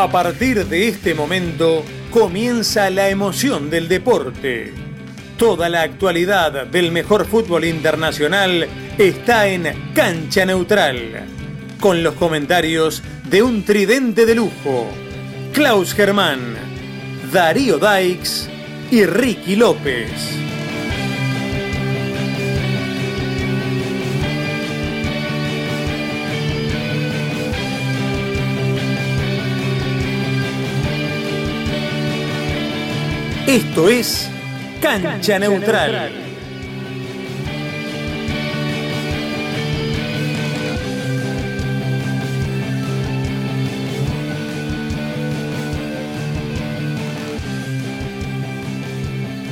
A partir de este momento comienza la emoción del deporte. Toda la actualidad del mejor fútbol internacional está en Cancha Neutral, con los comentarios de un tridente de lujo, Klaus Germán, Darío Daix y Ricky López. Esto es Cancha, Neutral.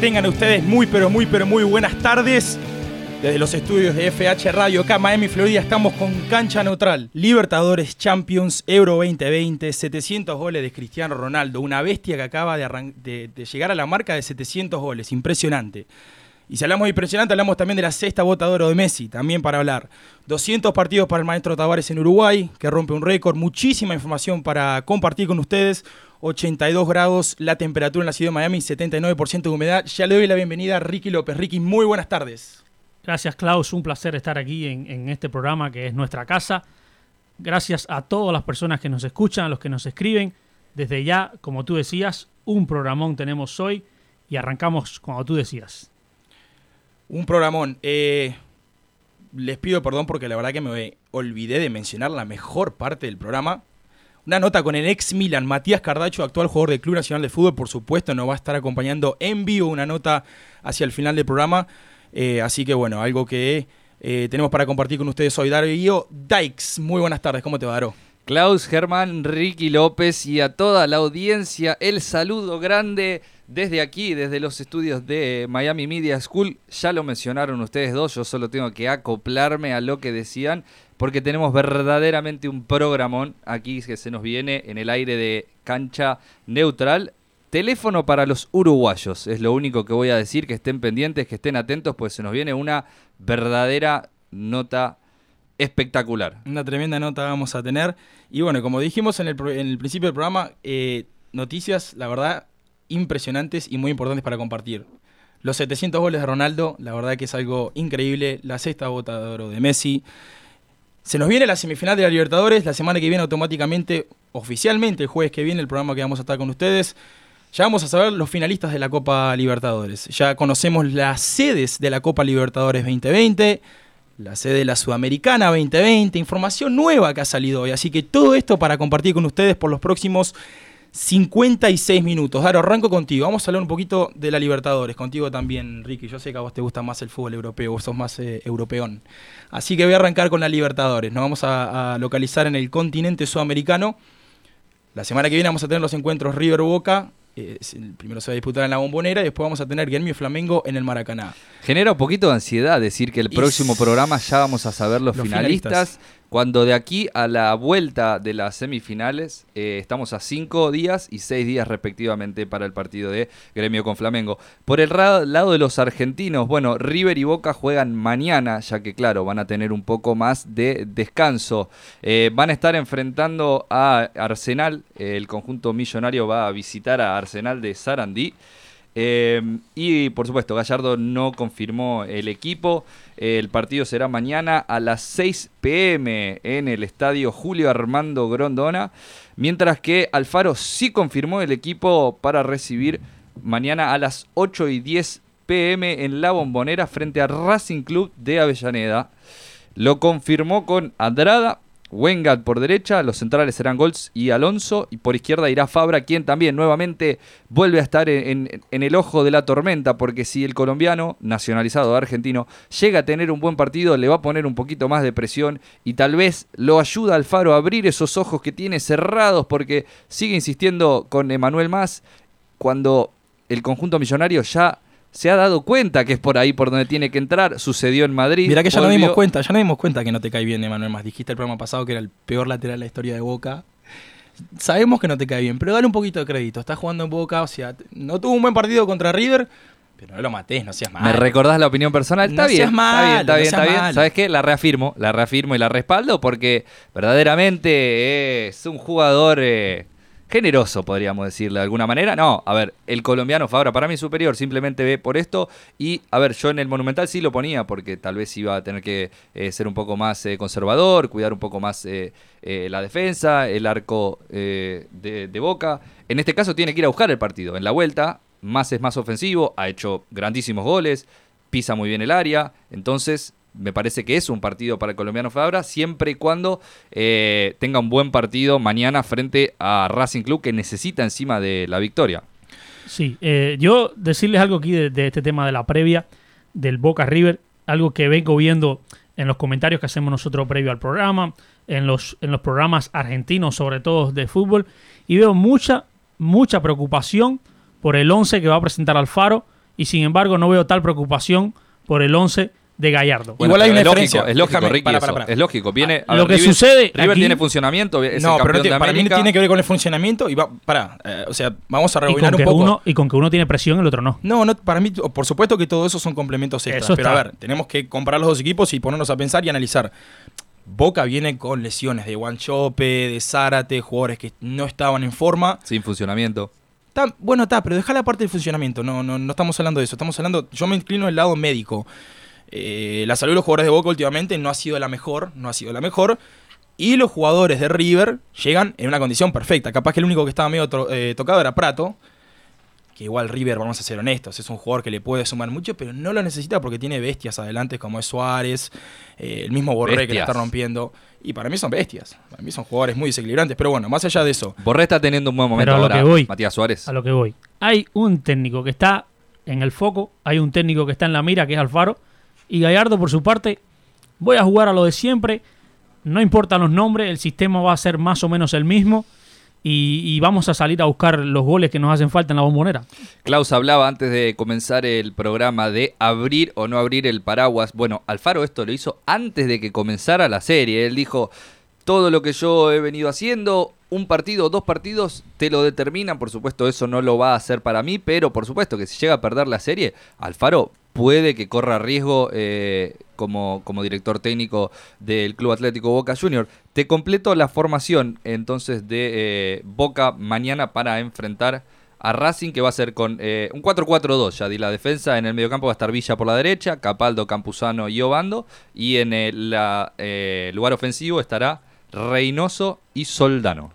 Tengan ustedes muy, pero muy, pero muy buenas tardes. Desde los estudios de FH Radio acá Miami, Florida, estamos con Cancha Neutral. Libertadores, Champions, Euro 2020, 700 goles de Cristiano Ronaldo, una bestia que acaba de, de llegar a la marca de 700 goles, impresionante. Y si hablamos de impresionante, hablamos también de la sexta botadora de Messi, también para hablar. 200 partidos para el maestro Tavares en Uruguay, que rompe un récord, muchísima información para compartir con ustedes. 82 grados la temperatura en la ciudad de Miami, 79% de humedad. Ya le doy la bienvenida a Ricky López. Ricky, muy buenas tardes. Gracias Klaus, un placer estar aquí en, este programa que es nuestra casa. Gracias a todas las personas que nos escuchan, a los que nos escriben. Desde ya, como tú decías, un programón tenemos hoy y arrancamos como tú decías. Un programón. Eh, les pido perdón porque la verdad que me olvidé de mencionar la mejor parte del programa. Una nota con el ex Milan, Matías Cardacho, actual jugador del Club Nacional de Fútbol, por supuesto, nos va a estar acompañando en vivo una nota hacia el final del programa. Eh, así que bueno, algo que eh, tenemos para compartir con ustedes hoy. Darío Dykes, muy buenas tardes, ¿cómo te va, Daro? Klaus Germán, Ricky López y a toda la audiencia, el saludo grande desde aquí, desde los estudios de Miami Media School. Ya lo mencionaron ustedes dos, yo solo tengo que acoplarme a lo que decían porque tenemos verdaderamente un programón aquí que se nos viene en el aire de cancha neutral. Teléfono para los uruguayos, es lo único que voy a decir, que estén pendientes, que estén atentos, pues se nos viene una verdadera nota espectacular. Una tremenda nota vamos a tener. Y bueno, como dijimos en el, principio del programa, eh, noticias, la verdad, impresionantes y muy importantes para compartir. Los 700 goles de Ronaldo, la verdad que es algo increíble. La sexta bota de oro de Messi. Se nos viene la semifinal de la Libertadores, la semana que viene automáticamente, oficialmente el jueves que viene, el programa que vamos a estar con ustedes. Ya vamos a saber los finalistas de la Copa Libertadores. Ya conocemos las sedes de la Copa Libertadores 2020, la sede de la Sudamericana 2020, información nueva que ha salido hoy. Así que todo esto para compartir con ustedes por los próximos 56 minutos. Ahora arranco contigo. Vamos a hablar un poquito de la Libertadores. Contigo también, Ricky. Yo sé que a vos te gusta más el fútbol europeo, vos sos más eh, europeón. Así que voy a arrancar con la Libertadores. Nos vamos a, localizar en el continente sudamericano. La semana que viene vamos a tener los encuentros River Boca. Eh, primero se va a disputar en la Bombonera y después vamos a tener Gremio Flamengo en el Maracaná. Genera un poquito de ansiedad decir que el próximo programa ya vamos a saber los, finalistas cuando de aquí a la vuelta de las semifinales eh, estamos a cinco días y seis días respectivamente para el partido de Gremio con Flamengo. Por el lado de los argentinos, bueno, River y Boca juegan mañana, ya que claro, van a tener un poco más de descanso. Eh, van a estar enfrentando a Arsenal, el conjunto millonario va a visitar a Arsenal de Sarandí. Eh, y por supuesto, Gallardo no confirmó el equipo. El partido será mañana a las 6 pm en el estadio Julio Armando Grondona. Mientras que Alfaro sí confirmó el equipo para recibir mañana a las 8 y 10 pm en la Bombonera frente a Racing Club de Avellaneda. Lo confirmó con Andrada, Wengat por derecha, los centrales serán Golds y Alonso, y por izquierda irá Fabra, quien también nuevamente vuelve a estar en, el ojo de la tormenta, porque si el colombiano, nacionalizado argentino, llega a tener un buen partido, le va a poner un poquito más de presión y tal vez lo ayuda al Faro a abrir esos ojos que tiene cerrados, porque sigue insistiendo con Emanuel Más, cuando el conjunto millonario ya se ha dado cuenta que es por ahí por donde tiene que entrar. Sucedió en Madrid. Mira que ya nos dimos cuenta, ya nos dimos cuenta que no te cae bien Emanuel Más. Dijiste el programa pasado que era el peor lateral de la historia de Boca. Sabemos que no te cae bien, pero dale un poquito de crédito. Estás jugando en Boca, o sea, no tuvo un buen partido contra River, pero no lo matés, no seas mal. ¿Me recordás la opinión personal? Está bien, está bien, está bien, está bien. ¿Sabes qué? La reafirmo, la reafirmo y la respaldo porque verdaderamente es un jugador... Eh, generoso, podríamos decirle de alguna manera. No, a ver, el colombiano Fabra para mí es superior, simplemente ve por esto. Y, a ver, yo en el Monumental sí lo ponía porque tal vez iba a tener que eh, ser un poco más eh, conservador, cuidar un poco más eh, la defensa, el arco de, de Boca. En este caso tiene que ir a buscar el partido. En la vuelta, más es más ofensivo, ha hecho grandísimos goles, pisa muy bien el área. Entonces, me parece que es un partido para el colombiano Fabra, siempre y cuando eh, tenga un buen partido mañana frente a Racing Club que necesita encima de la victoria. Sí, eh, yo decirles algo aquí de, este tema de la previa del Boca River, algo que vengo viendo en los comentarios que hacemos nosotros previo al programa, en los, en los programas argentinos, sobre todo de fútbol, y veo mucha, mucha preocupación por el 11 que va a presentar Alfaro, y sin embargo no veo tal preocupación por el 11 de Gallardo. Igual hay una diferencia. es lógico, Ricky, Es lógico. Viene, lo que sucede. River tiene funcionamiento. no, pero para mí tiene que ver con el funcionamiento. Y va, para, eh, o sea, vamos a rebobinar un poco. Uno, y con que uno tiene presión, el otro no. No, no, para mí, por supuesto que todo eso son complementos extras. pero a ver, tenemos que comparar los dos equipos y ponernos a pensar y analizar. Boca viene con lesiones de Guanchope, de Zárate, jugadores que no estaban en forma. Sin funcionamiento. bueno, está, pero deja la parte del funcionamiento. No, no, no estamos hablando de eso. Estamos hablando. Yo me inclino del lado médico. Eh, la salud de los jugadores de Boca últimamente no ha sido la mejor, no ha sido la mejor. Y los jugadores de River llegan en una condición perfecta. Capaz que el único que estaba medio eh, tocado era Prato. Que igual River, vamos a ser honestos, es un jugador que le puede sumar mucho, pero no lo necesita porque tiene bestias adelante como es Suárez, eh, el mismo Borré que le está rompiendo. Y para mí son bestias. Para mí son jugadores muy desequilibrantes. Pero bueno, más allá de eso. Borré está teniendo un buen momento a lo que voy, Matías Suárez. A lo que voy. Hay un técnico que está en el foco, hay un técnico que está en la mira, que es Alfaro y Gallardo, por su parte, voy a jugar a lo de siempre. No importan los nombres, el sistema va a ser más o menos el mismo. Y, vamos a salir a buscar los goles que nos hacen falta en la bombonera. Klaus hablaba antes de comenzar el programa de abrir o no abrir el paraguas. Bueno, Alfaro esto lo hizo antes de que comenzara la serie. Él dijo, todo lo que yo he venido haciendo, un partido, dos partidos, te lo determinan. Por supuesto, eso no lo va a hacer para mí, pero por supuesto que si llega a perder la serie, Alfaro puede que corra riesgo eh, como, como director técnico del Club Atlético Boca Junior. Te completo la formación entonces de eh, Boca mañana para enfrentar a Racing, que va a ser con eh, un 4-4-2. Ya di la defensa. En el mediocampo va a estar Villa por la derecha, Capaldo, Campuzano y Obando. Y en el lugar ofensivo estará Reynoso y Soldano.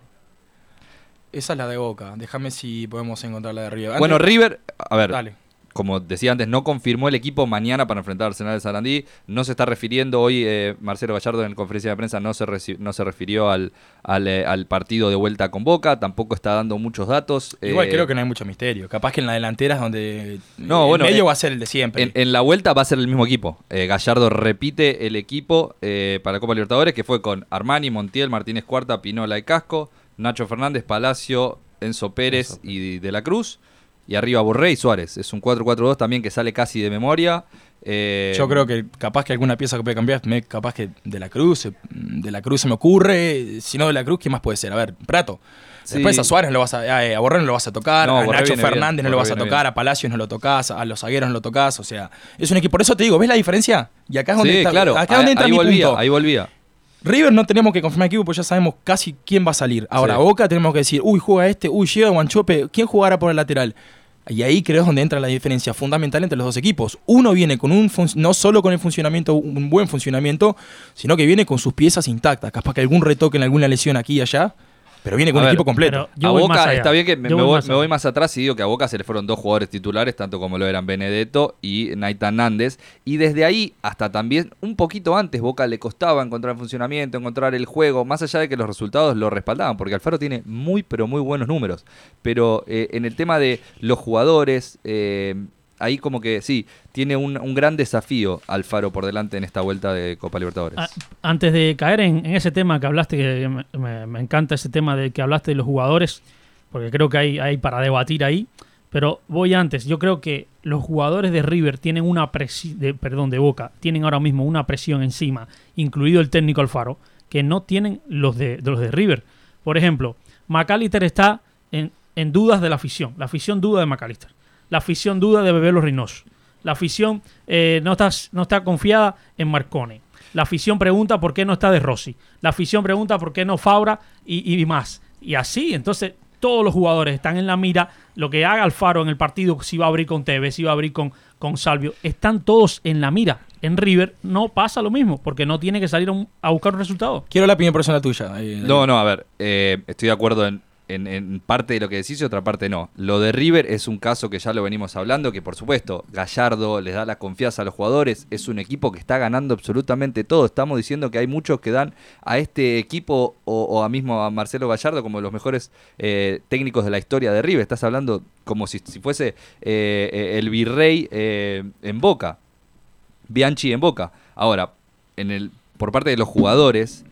Esa es la de Boca. Déjame si podemos encontrar la de River. bueno, River, a ver. Dale como decía antes, no confirmó el equipo mañana para enfrentar a Arsenal de Sarandí. No se está refiriendo hoy, eh, Marcelo Gallardo en conferencia de prensa no se, no se refirió al, eh, al, partido de vuelta con Boca, tampoco está dando muchos datos. Igual eh, creo que no hay mucho misterio. Capaz que en la delantera es donde no, bueno, medio va a ser el de siempre. En, la vuelta va a ser el mismo equipo. Gallardo repite el equipo para la Copa Libertadores, que fue con Armani, Montiel, Martínez Cuarta, Pinola y Casco, Nacho Fernández, Palacio, Enzo Pérez y De la Cruz. Y arriba Borré y Suárez. Es un 4-4-2 también que sale casi de memoria. Eh, Yo creo que capaz que alguna pieza que puede cambiar, capaz que de la Cruz, de la Cruz se me ocurre. Si no de la Cruz, ¿qué más puede ser? A ver, Prato. Después a Suárez no lo vas a, eh, a Borré no lo vas a tocar, a Nacho Fernández no lo vas a tocar, a Palacios no lo tocas, a los zagueros no lo tocas, o sea, es un equipo. Por eso te digo, ¿ves la diferencia? Y acá es donde, está, claro. acá es donde entra ahí mi volvía, punto. Ahí volvía. River no tenemos que confirmar equipo, pues ya sabemos casi quién va a salir. Ahora, Boca tenemos que decir, uy, juega este, uy, llega Guanchope, ¿quién jugará por el lateral? Y ahí creo es donde entra la diferencia fundamental entre los dos equipos. Uno viene con un no solo con el funcionamiento, un buen funcionamiento, sino que viene con sus piezas intactas. Capaz que algún retoque en alguna lesión aquí y allá, pero viene con el equipo completo. A Boca, está bien que me, voy, más atrás y digo que a Boca se le fueron dos jugadores titulares, tanto como lo eran Benedetto y Naitan Nández. Y desde ahí hasta también un poquito antes, Boca le costaba encontrar el funcionamiento, encontrar el juego, más allá de que los resultados lo respaldaban, porque Alfaro tiene muy, pero muy buenos números. Pero eh, en el tema de los jugadores, eh, ahí como que sí, tiene un, gran desafío Alfaro por delante en esta vuelta de Copa Libertadores. Ah, antes de caer en, ese tema que hablaste, que me, encanta ese tema de que hablaste de los jugadores, porque creo que hay, hay para debatir ahí, pero voy antes, yo creo que los jugadores de River tienen una presión, perdón, de Boca, tienen ahora mismo una presión encima, incluido el técnico Alfaro, que no tienen los de, los de River. Por ejemplo, McAllister está en, en dudas de la afición, la afición duda de McAllister la afición duda de Bebé los Reynoso. La afición eh, no, está, no está confiada en Marcone. La afición pregunta por qué no está de Rossi. La afición pregunta por qué no Fabra y, y más. Y así, entonces todos los jugadores están en la mira, lo que haga Alfaro en el partido, si va a abrir con Tevez, si va a abrir con, con Salvio, están todos en la mira. En River no pasa lo mismo, porque no tiene que salir a, buscar un resultado. Quiero la primera persona tuya. no, no, a ver, eh, estoy de acuerdo en, en, parte de lo que decís y otra parte no. Lo de River es un caso que ya lo venimos hablando, que por supuesto Gallardo les da la confianza a los jugadores, es un equipo que está ganando absolutamente todo. Estamos diciendo que hay muchos que dan a este equipo o, a mismo a Marcelo Gallardo como los mejores eh, técnicos de la historia de River. Estás hablando como si, fuese eh, eh, el virrey en Boca, Bianchi en Boca. Ahora, en el, por parte de los jugadores...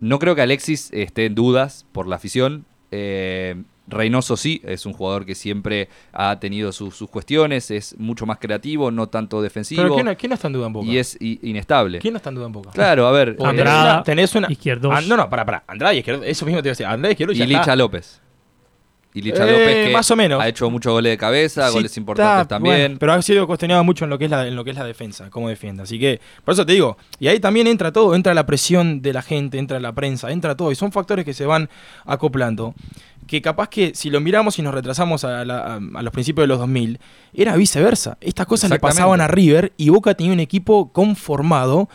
No creo que Alexis esté en dudas por la afición. Eh, Reynoso sí, es un jugador que siempre ha tenido sus cuestiones, es mucho más creativo, no tanto defensivo. ¿Pero quién, no está en duda en Boca? Y es inestable. ¿Quién no está en duda en Boca? Claro, a ver. Andrada, tenés una, izquierdo. Ah, no, no, para, para. Andrada izquierdo, eso mismo te iba a decir. Andrada izquierdo y, y Licha López. Y Licha eh, López que más o menos. ha hecho muchos goles de cabeza, goles importantes también. pero ha sido cuestionado mucho en lo que es la, en lo que es la defensa, cómo defiende. Así que, por eso te digo, y ahí también entra todo, entra la presión de la gente, entra la prensa, entra todo, y son factores que se van acoplando que capaz que si lo miramos y nos retrasamos a, los principios de los 2000, era viceversa. Estas cosas le pasaban a River y Boca tenía un equipo conformado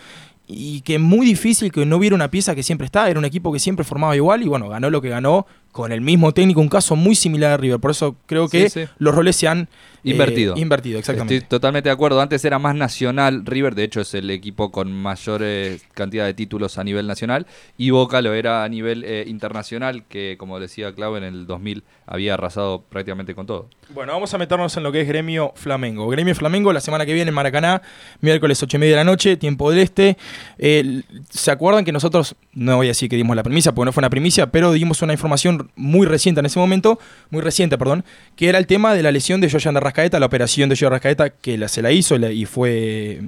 y que muy difícil que no hubiera una pieza que siempre está, era un equipo que siempre formaba igual y bueno, ganó lo que ganó con el mismo técnico, un caso muy similar a River. Por eso creo que los roles se han eh, invertido. invertido, exactamente. Estoy totalmente de acuerdo. Antes era más nacional River, de hecho es el equipo con mayor eh, cantidad de títulos a nivel nacional, y Boca lo era a nivel eh, internacional, que como decía Clau, en el 2000 había arrasado prácticamente con todo. Bueno, vamos a meternos en lo que es Gremio Flamengo. Gremio Flamengo la semana que viene en Maracaná, miércoles 8 y media de la noche, tiempo del este. ¿Se acuerdan que nosotros, no voy a decir que dimos la premisa, porque no fue una primicia, pero dimos una información muy reciente en ese momento, muy reciente, perdón, que era el tema de la lesión de Joyan de Rascaeta, la operación de Joyan de Rascaeta, que la, se la hizo y fue...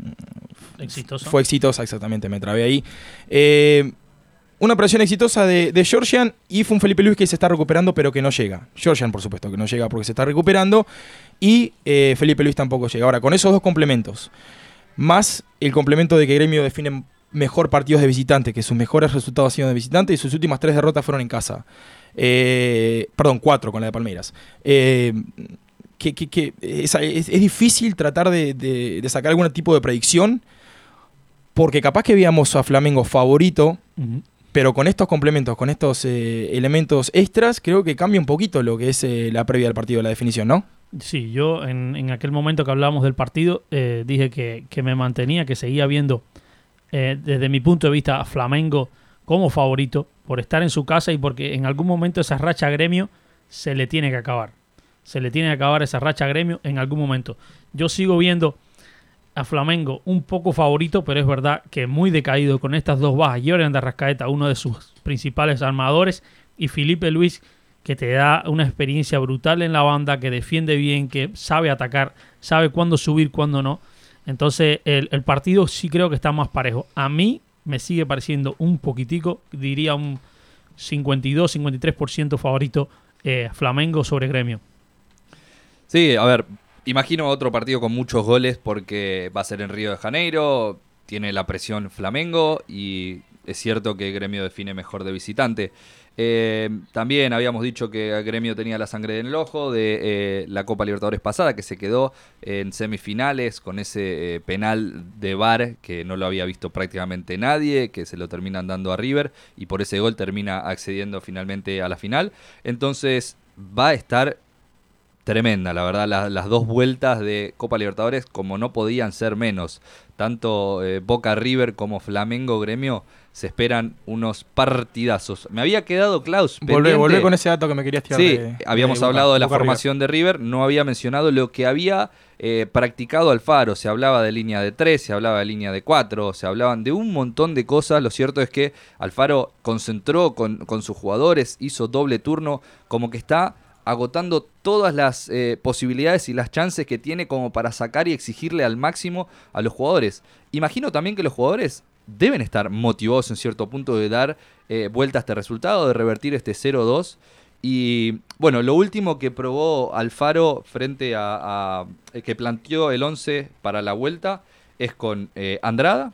Exitosa. Fue exitosa, exactamente, me trabé ahí. Eh, una operación exitosa de, de, Georgian y fue un Felipe Luis que se está recuperando, pero que no llega. Georgian, por supuesto, que no llega porque se está recuperando. Y eh, Felipe Luis tampoco llega. Ahora, con esos dos complementos, más el complemento de que Gremio define mejor partidos de visitante, que sus mejores resultados han sido de visitante y sus últimas tres derrotas fueron en casa. Eh, perdón, cuatro con la de Palmeiras. Eh, que, es, difícil tratar de, sacar algún tipo de predicción, porque capaz que veíamos a Flamengo favorito, pero con estos complementos, con estos eh, elementos extras, creo que cambia un poquito lo que es la previa del partido, la definición, ¿no? Sí, yo en, aquel momento que hablábamos del partido dije que, que, me mantenía, que seguía viendo desde mi punto de vista Flamengo como favorito por estar en su casa y porque en algún momento esa racha gremio se le tiene que acabar. Se le tiene que acabar esa racha gremio en algún momento. Yo sigo viendo a Flamengo un poco favorito, pero es verdad que muy decaído con estas dos bajas. Jordan de Rascaeta, uno de sus principales armadores, y Felipe Luis, que te da una experiencia brutal en la banda, que defiende bien, que sabe atacar, sabe cuándo subir, cuándo no. Entonces el, partido sí creo que está más parejo. A mí me sigue pareciendo un poquitico, diría un 52-53% favorito eh, Flamengo sobre Gremio. Sí, a ver, imagino otro partido con muchos goles porque va a ser en Río de Janeiro, tiene la presión Flamengo y es cierto que Gremio define mejor de visitante. Eh, también habíamos dicho que el Gremio tenía la sangre en el ojo de eh, la Copa Libertadores pasada, que se quedó en semifinales con ese eh, penal de VAR que no lo había visto prácticamente nadie, que se lo terminan dando a River y por ese gol termina accediendo finalmente a la final. Entonces va a estar tremenda, la verdad, las dos vueltas de Copa Libertadores como no podían ser menos. Tanto Boca River como Flamengo Gremio se esperan unos partidazos. Me había quedado Klaus. Volvé, con ese dato que me querías tirar. Sí, habíamos hablado de la formación de River, no había mencionado lo que había eh, practicado Alfaro. Se hablaba de línea de 3, se hablaba de línea de 4, se hablaban de un montón de cosas. Lo cierto es que Alfaro concentró con, sus jugadores, hizo doble turno, como que está agotando todas las eh, posibilidades y las chances que tiene como para sacar y exigirle al máximo a los jugadores. Imagino también que los jugadores deben estar motivados en cierto punto de dar eh, vuelta a este resultado, de revertir este 0-2. Y bueno, lo último que probó Alfaro frente a, eh, que planteó el 11 para la vuelta es con Andrada,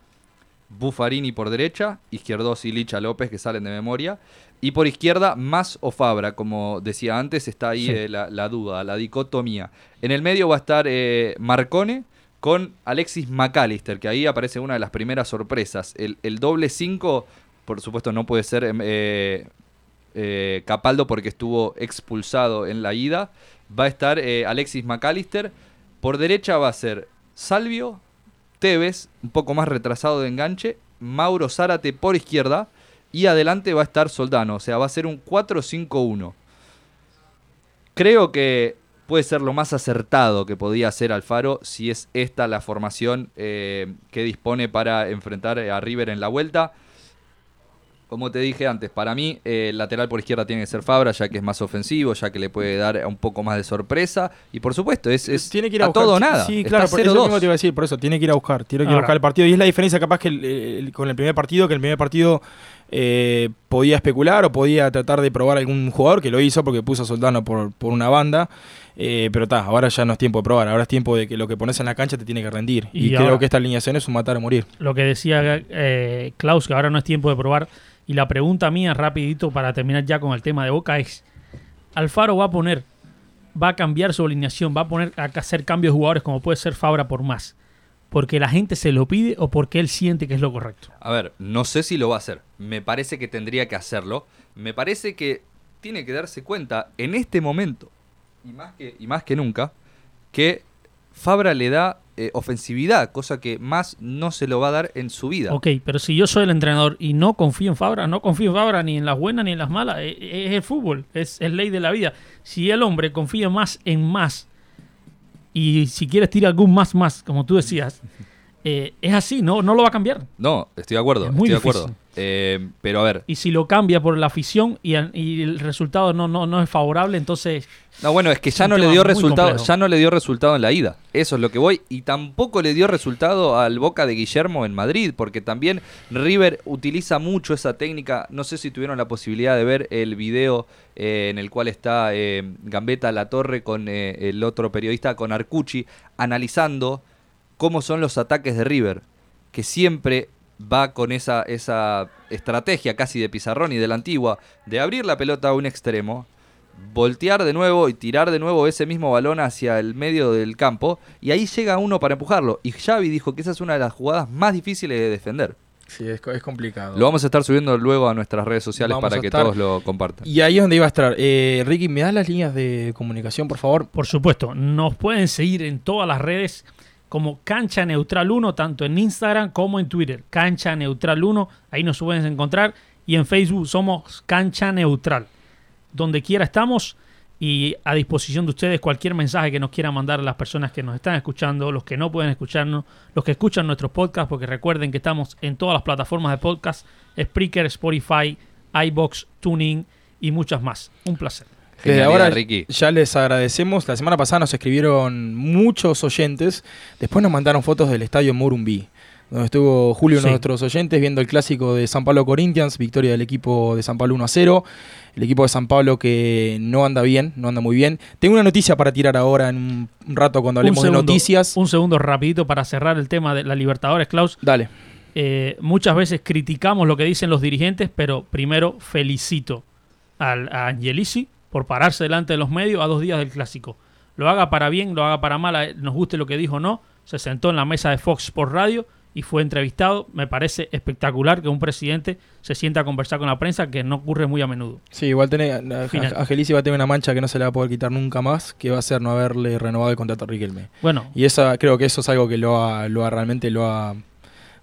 Buffarini por derecha, Izquierdos y Licha López que salen de memoria. Y por izquierda, más o Fabra, como decía antes, está ahí eh, la, duda, la dicotomía. En el medio va a estar eh, Marcone con Alexis McAllister, que ahí aparece una de las primeras sorpresas. El, doble 5, por supuesto, no puede ser em, eh, Capaldo porque estuvo expulsado en la ida. Va a estar Alexis McAllister. Por derecha va a ser Salvio, Tevez, un poco más retrasado de enganche, Mauro Zárate por izquierda y adelante va a estar Soldano, o sea, va a ser un 4-5-1. Creo que puede ser lo más acertado que podía hacer Alfaro si es esta la formación eh, que dispone para enfrentar a River en la vuelta. Como te dije antes, para mí eh, el lateral por izquierda tiene que ser Fabra, ya que es más ofensivo, ya que le puede dar un poco más de sorpresa. Y por supuesto, es, tiene que ir a, todo o nada. Sí, claro, por eso mismo te iba a decir, por eso, tiene que ir a buscar, tiene que ir a buscar el partido. Y es la diferencia capaz que con el primer partido, que el primer partido eh, podía especular o podía tratar de probar algún jugador, que lo hizo porque puso a Soldano por, por una banda. Eh, pero está, ahora ya no es tiempo de probar, ahora es tiempo de que lo que pones en la cancha te tiene que rendir. Y, creo que esta alineación es un matar o morir. Lo que decía Klaus, que ahora no es tiempo de probar y la pregunta mía, rapidito, para terminar ya con el tema de Boca, es, Alfaro va a poner, va a cambiar su alineación, va a poner a hacer cambios de jugadores como puede ser Fabra por más. ¿Porque la gente se lo pide o porque él siente que es lo correcto? A ver, no sé si lo va a hacer. Me parece que tendría que hacerlo. Me parece que tiene que darse cuenta en este momento, y más que, y más que nunca, que Fabra le da eh, ofensividad, cosa que más no se lo va a dar en su vida. Ok, pero si yo soy el entrenador y no confío en Fabra, no confío en Fabra ni en las buenas ni en las malas, es, es el fútbol, es, es, ley de la vida. Si el hombre confía más en más y si quieres tirar algún más más, como tú decías, eh, es así, no, no lo va a cambiar. No, estoy de acuerdo, estoy de acuerdo. Eh, pero a ver. Y si lo cambia por la afición y, el resultado no, no, no es favorable, entonces. No, bueno, es que ya no le dio resultado, ya no le dio resultado en la ida. Eso es lo que voy. Y tampoco le dio resultado al Boca de Guillermo en Madrid, porque también River utiliza mucho esa técnica. No sé si tuvieron la posibilidad de ver el video eh, en el cual está Gambetta La Torre con el otro periodista, con Arcucci, analizando cómo son los ataques de River, que siempre va con esa, esa estrategia casi de pizarrón y de la antigua, de abrir la pelota a un extremo, voltear de nuevo y tirar de nuevo ese mismo balón hacia el medio del campo, y ahí llega uno para empujarlo. Y Xavi dijo que esa es una de las jugadas más difíciles de defender. Sí, es, complicado. Lo vamos a estar subiendo luego a nuestras redes sociales para que todos lo compartan. Y ahí es donde iba a estar. Eh, Ricky, ¿me das las líneas de comunicación, por favor? Por supuesto. Nos pueden seguir en todas las redes como Cancha Neutral 1, tanto en Instagram como en Twitter. Cancha Neutral 1, ahí nos pueden encontrar. Y en Facebook somos Cancha Neutral. Donde quiera estamos y a disposición de ustedes cualquier mensaje que nos quieran mandar a las personas que nos están escuchando, los que no pueden escucharnos, los que escuchan nuestros podcasts, porque recuerden que estamos en todas las plataformas de podcast, Spreaker, Spotify, iBox, Tuning y muchas más. Un placer. Desde ahora ya les agradecemos. La semana pasada nos escribieron muchos oyentes. Después nos mandaron fotos del estadio Morumbí, donde estuvo Julio, uno de nuestros oyentes, viendo el clásico de San Pablo Corinthians, victoria del equipo de San Pablo 1 a 0. El equipo de San Pablo que no anda bien, no anda muy bien. Tengo una noticia para tirar ahora en un rato cuando hablemos de noticias. Un segundo rapidito para cerrar el tema de la Libertadores, Klaus. Dale. Eh, muchas veces criticamos lo que dicen los dirigentes, pero primero felicito al, a Angelisi por pararse delante de los medios a dos días del clásico. Lo haga para bien, lo haga para mal, nos guste lo que dijo o no, se sentó en la mesa de Fox por radio y fue entrevistado. Me parece espectacular que un presidente se sienta a conversar con la prensa, que no ocurre muy a menudo. Sí, igual tiene, a, Gelici va a tener una mancha que no se le va a poder quitar nunca más, que va a ser no haberle renovado el contrato a Riquelme. Bueno. Y esa, creo que eso es algo que lo ha, lo ha realmente lo ha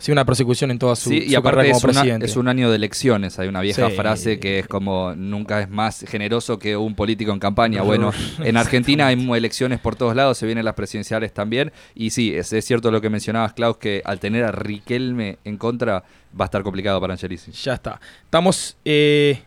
sí, una persecución en toda su, sí, y aparte es presidente. es un año de elecciones. Hay una vieja frase que es como nunca es más generoso que un político en campaña. Bueno, en Argentina hay elecciones por todos lados, se vienen las presidenciales también. Y sí, es, cierto lo que mencionabas, Klaus, que al tener a Riquelme en contra va a estar complicado para Angelici. Ya está. Estamos eh,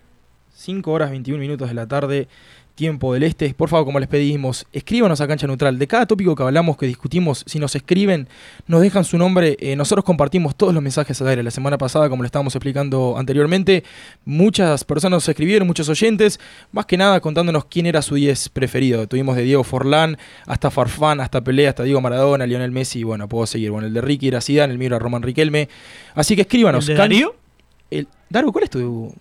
5 horas 21 minutos de la tarde tiempo del este. Por favor, como les pedimos, escríbanos a Cancha Neutral. De cada tópico que hablamos, que discutimos, si nos escriben, nos dejan su nombre. Eh, nosotros compartimos todos los mensajes al aire. La semana pasada, como le estábamos explicando anteriormente, muchas personas nos escribieron, muchos oyentes, más que nada contándonos quién era su 10 preferido. Tuvimos de Diego Forlán hasta Farfán, hasta Pelé, hasta Diego Maradona, Lionel Messi. Y bueno, puedo seguir. Bueno, el de Ricky era Zidane, el mío era Román Riquelme. Así que escríbanos. ¿El de Darío? Daru, ¿cuál es tu,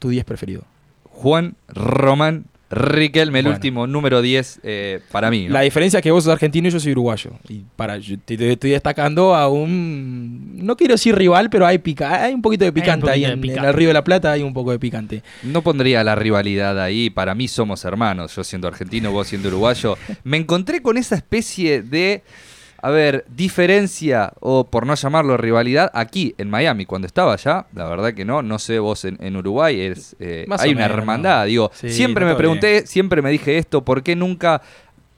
tu 10 preferido? Juan Román Riquelme, el último número 10 eh, para mí. La diferencia es que vos sos argentino y yo soy uruguayo. Y para, te, estoy destacando a un. No quiero decir rival, pero hay, pica, hay un poquito de picante ahí. En, el Río de la Plata hay un poco de picante. No pondría la rivalidad ahí. Para mí somos hermanos. Yo siendo argentino, vos siendo uruguayo. Me encontré con esa especie de a ver, diferencia o por no llamarlo rivalidad aquí en Miami cuando estaba allá, la verdad que no, no sé vos en, Uruguay, es eh, hay una hermandad, digo, siempre me pregunté, siempre me dije esto, ¿por qué nunca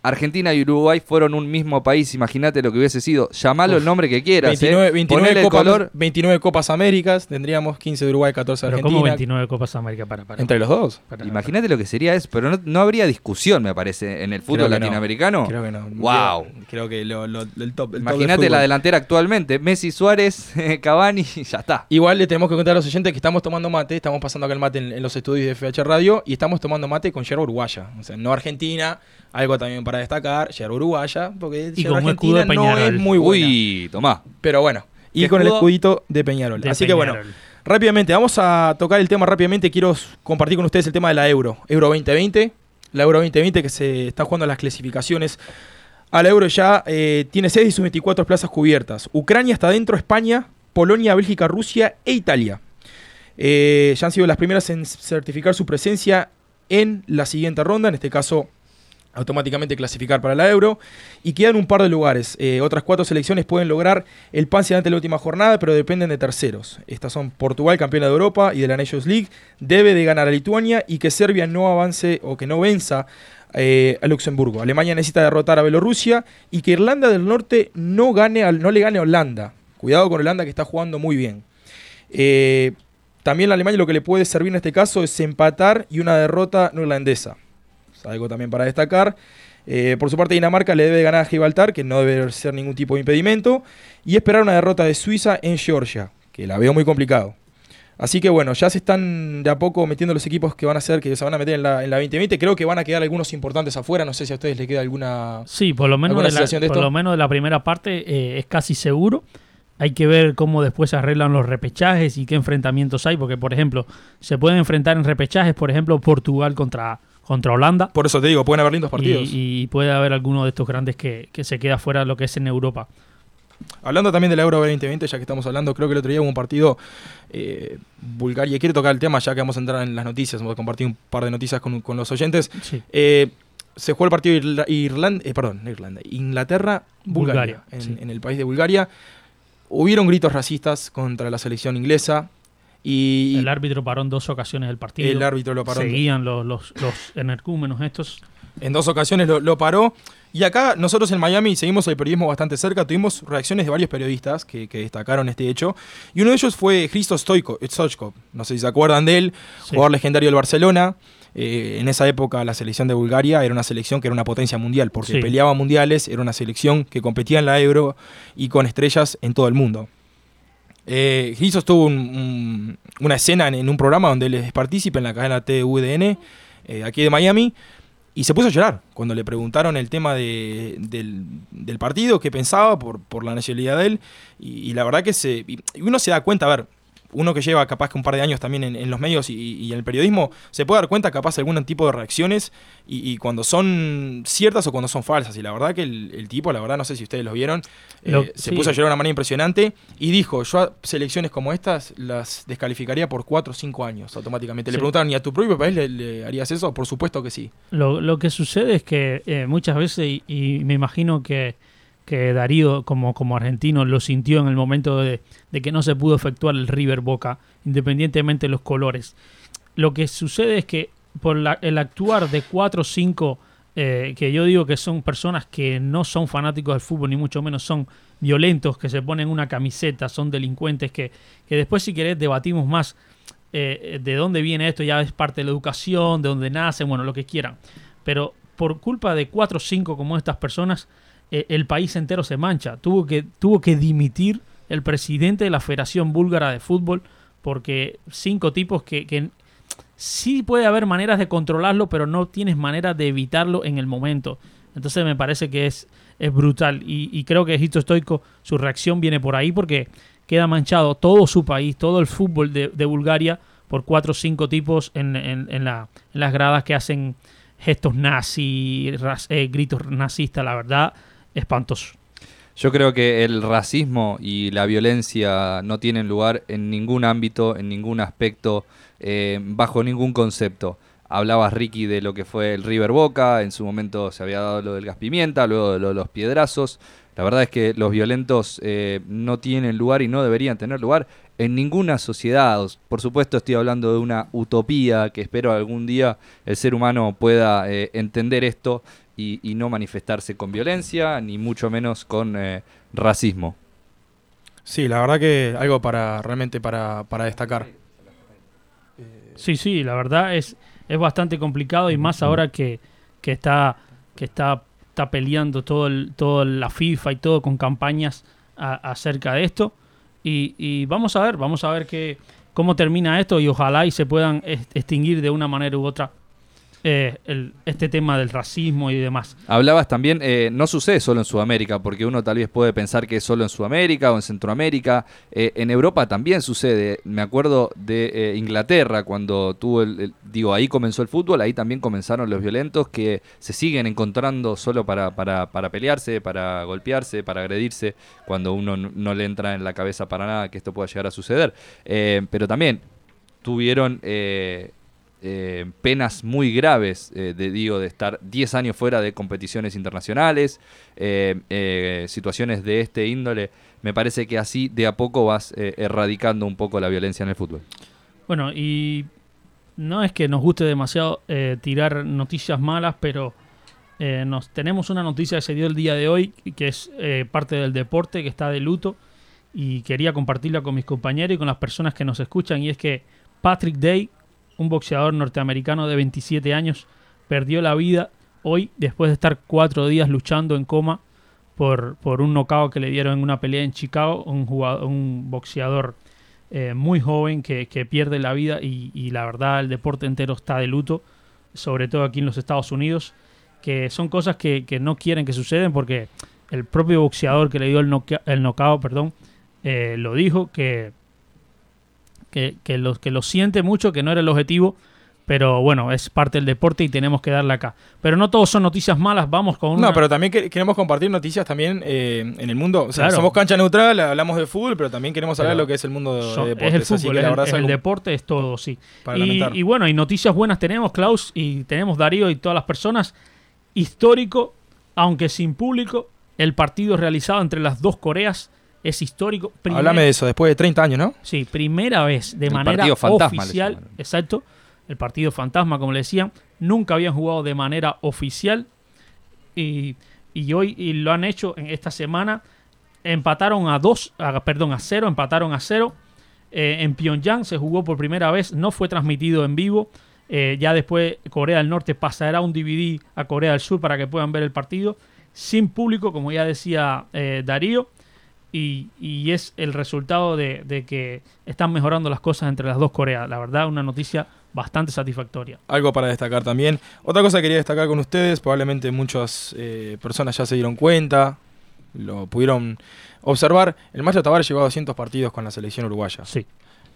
Argentina y Uruguay fueron un mismo país, imagínate lo que hubiese sido. Llamalo el nombre que quieras. 29, ¿eh? copas, 29 Copas Américas, tendríamos 15 de Uruguay, 14 de Argentina. ¿Cómo 29 Copas Américas para, para Entre los dos. Imagínate lo que sería eso, pero no, habría discusón, me parece, en el fútbol latinoamericano. Creo que no. Wow. Creo que lo, el top. Imagínate la delantera actualmente, Messi, Suárez, Cavani, ya está. Igual le tenemos que contar a los oyentes que estamos tomando mate, estamos pasando acá el mate en, los estudios de FH Radio y estamos tomando mate con yerba uruguaya. O sea, no Argentina, algo también para destacar, yerba uruguaya, porque y Argentina no es muy buena. Uy, tomá. Pero bueno, y con el escudito de Peñarol. Así que bueno, rápidamente, vamos a tocar el tema rápidamente. Quiero compartir con ustedes el tema de la Euro. Euro 2020. La Euro 2020 que se está jugando las clasificaciones. A la Euro ya eh, tiene 6 de sus 24 plazas cubiertas. Ucrania está dentro, España, Polonia, Bélgica, Rusia e Italia. Eh, ya han sido las primeras en certificar su presencia en la siguiente ronda, en este caso automáticamente clasificar para la Euro y quedan un par de lugares. Eh, otras cuatro selecciones pueden lograr el pase ante la última jornada, pero dependen de terceros. Estas son Portugal, campeona de Europa y de la Nations League, debe de ganar a Lituania y que Serbia no avance o que no venza eh, a Luxemburgo. Alemania necesita derrotar a Bielorrusia y que Irlanda del Norte no, gane, no le gane a Holanda. Cuidado con Holanda que está jugando muy bien. Eh, también a Alemania lo que le puede servir en este caso es empatar y una derrota no irlandesa algo también para destacar. Eh, por su parte, Dinamarca le debe ganar a Gibraltar, que no debe ser ningún tipo de impedimento, y esperar una derrota de Suiza en Georgia, que la veo muy complicado. Así que bueno, ya se están de a poco metiendo los equipos que van a ser, que se van a meter en la, en la 2020. Creo que van a quedar algunos importantes afuera. No sé si a ustedes les queda alguna. Sí, por lo menos, de la, por lo menos de la primera parte eh, es casi seguro. Hay que ver cómo después se arreglan los repechajes y qué enfrentamientos hay, porque por ejemplo, se pueden enfrentar en repechajes, por ejemplo, Portugal contra contra Holanda. Por eso te digo, pueden haber lindos partidos. Y, puede haber alguno de estos grandes que, se queda fuera de lo que es en Europa. Hablando también del Euro 2020, ya que estamos hablando, creo que el otro día hubo un partido eh, Bulgaria. Quiero tocar el tema ya que vamos a entrar en las noticias, vamos a compartir un par de noticias con, los oyentes. Eh, se jugó el partido Irlanda, eh, perdón, Irlanda, Inglaterra, Bulgaria, en, el país de Bulgaria. Hubieron gritos racistas contra la selección inglesa. Y el árbitro paró en dos ocasiones el partido. El árbitro lo paró. Seguían los, los, los energúmenos estos. En dos ocasiones lo, paró. Y acá nosotros en Miami seguimos el periodismo bastante cerca. Tuvimos reacciones de varios periodistas que, destacaron este hecho. Y uno de ellos fue Christo Stoichkov. No sé si se acuerdan de él. Jugador legendario del Barcelona. Eh, en esa época la selección de Bulgaria era una selección que era una potencia mundial. Porque peleaba mundiales. Era una selección que competía en la Euro y con estrellas en todo el mundo. Eh, tuvo una escena en, un programa donde él es partícipe en la cadena TVDN, eh, aquí de Miami, y se puso a llorar cuando le preguntaron el tema del, partido, qué pensaba por, la nacionalidad de él, y, la verdad que se, uno se da cuenta, a ver, uno que lleva capaz que un par de años también en, los medios y, en el periodismo, se puede dar cuenta capaz de algún tipo de reacciones y, cuando son ciertas o cuando son falsas. Y la verdad que el, tipo, la verdad no sé si ustedes lo vieron, eh, se puso a llorar de una manera impresionante y dijo, yo a selecciones como estas las descalificaría por 4 o 5 años automáticamente. Le preguntaron, ¿y a tu propio país le, harías eso? Por supuesto que sí. Lo, que sucede es que eh, muchas veces, y me imagino que que Darío como, como argentino lo sintió en el momento de, que no se pudo efectuar el River Boca, independientemente de los colores. Lo que sucede es que por el actuar de cuatro o cinco, eh, que yo digo que son personas que no son fanáticos del fútbol, ni mucho menos son violentos, que se ponen una camiseta, son delincuentes, que, que después si querés debatimos más eh, de dónde viene esto, ya es parte de la educación, de dónde nacen, bueno, lo que quieran. Pero por culpa de cuatro o cinco como estas personas, eh, el país entero se mancha. Tuvo que, tuvo que dimitir el presidente de la Federación Búlgara de Fútbol porque cinco tipos que, que sí puede haber maneras de controlarlo, pero no tienes manera de evitarlo en el momento. Entonces me parece que es, es brutal. Y, creo que Egipto Stoico, su reacción viene por ahí porque queda manchado todo su país, todo el fútbol de, Bulgaria por cuatro o cinco tipos en, en, las gradas que hacen gestos nazis, eh, gritos nazistas, la verdad, espantoso. Yo creo que el racismo y la violencia no tienen lugar en ningún ámbito, en ningún aspecto, eh, bajo ningún concepto. Hablabas, Ricky, de lo que fue el River Boca, en su momento se había dado lo del gas pimienta, luego de los piedrazos. La verdad es que los violentos eh, no tienen lugar y no deberían tener lugar en ninguna sociedad. Por supuesto estoy hablando de una utopía que espero algún día el ser humano pueda eh, entender esto y, no manifestarse con violencia, ni mucho menos con eh, racismo. Sí, la verdad que algo para realmente para, destacar. Sí, sí, la verdad es, es bastante complicado y más ahora que, que está que está está peleando todo el, toda la FIFA y todo con campañas acerca de esto. Y, vamos a ver, vamos a ver que, cómo termina esto y ojalá y se puedan extinguir de una manera u otra eh, este tema del racismo y demás. Hablabas también, eh, no sucede solo en Sudamérica, porque uno tal vez puede pensar que es solo en Sudamérica o en Centroamérica. Eh, en Europa también sucede. Me acuerdo de Inglaterra, cuando tuvo el, Digo, ahí comenzó el fútbol, ahí también comenzaron los violentos que se siguen encontrando solo para, para, para pelearse, para golpearse, para agredirse, cuando uno no, le entra en la cabeza para nada que esto pueda llegar a suceder. pero también tuvieron penas muy graves, eh, de, digo, de estar 10 años fuera de competiciones internacionales, eh, situaciones de este índole. Me parece que así de a poco vas erradicando un poco la violencia en el fútbol. Bueno, y no es que nos guste demasiado tirar noticias malas, pero nos tenemos una noticia que se dio el día de hoy, que es parte del deporte, que está de luto, y quería compartirla con mis compañeros y con las personas que nos escuchan, y es que Patrick Day, un boxeador norteamericano de 27 años, perdió la vida hoy después de estar cuatro días luchando en coma por, por un knockout que le dieron en una pelea en Chicago, un, jugador, un boxeador eh, muy joven que, pierde la vida y, la verdad el deporte entero está de luto, sobre todo aquí en los Estados Unidos, que son cosas que, no quieren que suceden porque el propio boxeador que le dio el, knockout, perdón, eh, lo dijo que que, que, lo, que lo siente mucho, que no era el objetivo, pero bueno, es parte del deporte y tenemos que darle acá. Pero no todos son noticias malas, vamos con una... No, pero también queremos compartir noticias también eh, en el mundo. O sea, somos cancha neutral, hablamos de fútbol, pero también queremos hablar de lo que es el mundo de, deportes. Es el fútbol, el, deporte es todo, sí. Y, y, bueno, y noticias buenas tenemos, Klaus, y tenemos Darío y todas las personas. Histórico, aunque sin público, el partido realizado entre las dos Coreas es histórico. Háblame de eso, después de 30 años, ¿no? Sí, primera vez de manera oficial. Exacto. El partido fantasma, como le decían. Nunca habían jugado de manera oficial. Y, hoy y lo han hecho en esta semana. Empataron a dos, perdón, a cero, empataron a cero. Eh, en Pyongyang se jugó por primera vez, no fue transmitido en vivo. Eh, ya después Corea del Norte pasará un DVD a Corea del Sur para que puedan ver el partido. Sin público, como ya decía eh, Darío y, es el resultado de, que están mejorando las cosas entre las dos Coreas. La verdad, una noticia bastante satisfactoria. Algo para destacar también. Otra cosa que quería destacar con ustedes, probablemente muchas eh, personas ya se dieron cuenta, lo pudieron observar. El Macho Tavares llegó a 200 partidos con la selección uruguaya. Sí.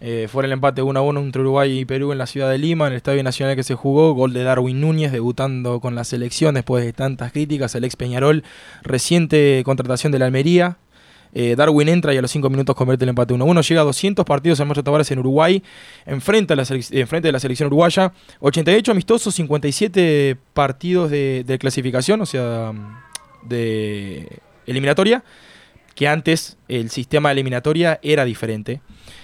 Eh, fue el empate 1 a 1 entre Uruguay y Perú en la ciudad de Lima, en el Estadio Nacional que se jugó. Gol de Darwin Núñez, debutando con la selección después de tantas críticas. El ex Peñarol, reciente contratación de la Almería, eh, Darwin entra y a los 5 minutos convierte el empate 1-1. Llega a 200 partidos en Macho Tavares en Uruguay, enfrente, la enfrente de la selección uruguaya. 88 amistosos, 57 partidos de, clasificación, o sea, de eliminatoria, que antes el sistema de eliminatoria era diferente.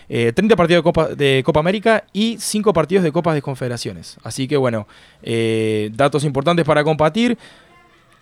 30 eh, partidos de Copa, de Copa América y 5 partidos de Copas de Confederaciones. Así que bueno, eh, datos importantes para compartir.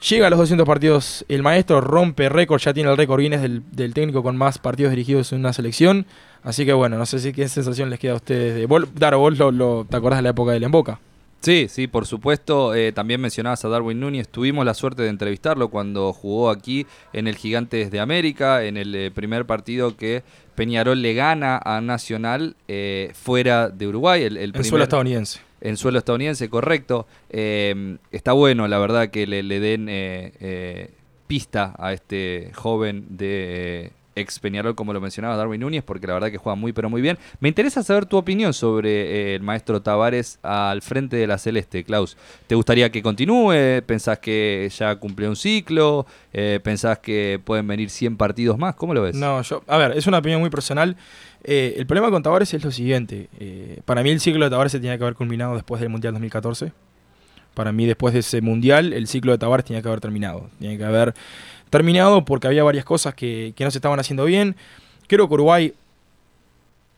Llega a los 200 partidos el maestro, rompe récord, ya tiene el récord Guinness del, del, técnico con más partidos dirigidos en una selección. Así que bueno, no sé si qué sensación les queda a ustedes. De, vos, Daro, vos lo, te acordás de la época del Emboca. Sí, sí, por supuesto. Eh, también mencionabas a Darwin Núñez. Tuvimos la suerte de entrevistarlo cuando jugó aquí en el Gigantes de América, en el eh, primer partido que Peñarol le gana a Nacional eh, fuera de Uruguay. El, el, suelo estadounidense en suelo estadounidense, correcto. Eh, está bueno, la verdad, que le, den eh, eh, pista a este joven de ex Peñarol, como lo mencionaba Darwin Núñez, porque la verdad que juega muy, pero muy bien. Me interesa saber tu opinión sobre eh, el maestro Tavares al frente de la Celeste, Klaus. ¿Te gustaría que continúe? ¿Pensás que ya cumplió un ciclo? Eh, ¿Pensás que pueden venir 100 partidos más? ¿Cómo lo ves? No, yo, a ver, es una opinión muy personal. Eh, el problema con Tavares es lo siguiente. para mí el ciclo de Tavares se tenía que haber culminado después del Mundial 2014. Para mí después de ese Mundial el ciclo de Tavares tenía que haber terminado. Tenía que haber terminado porque había varias cosas que, que no se estaban haciendo bien. Creo que Uruguay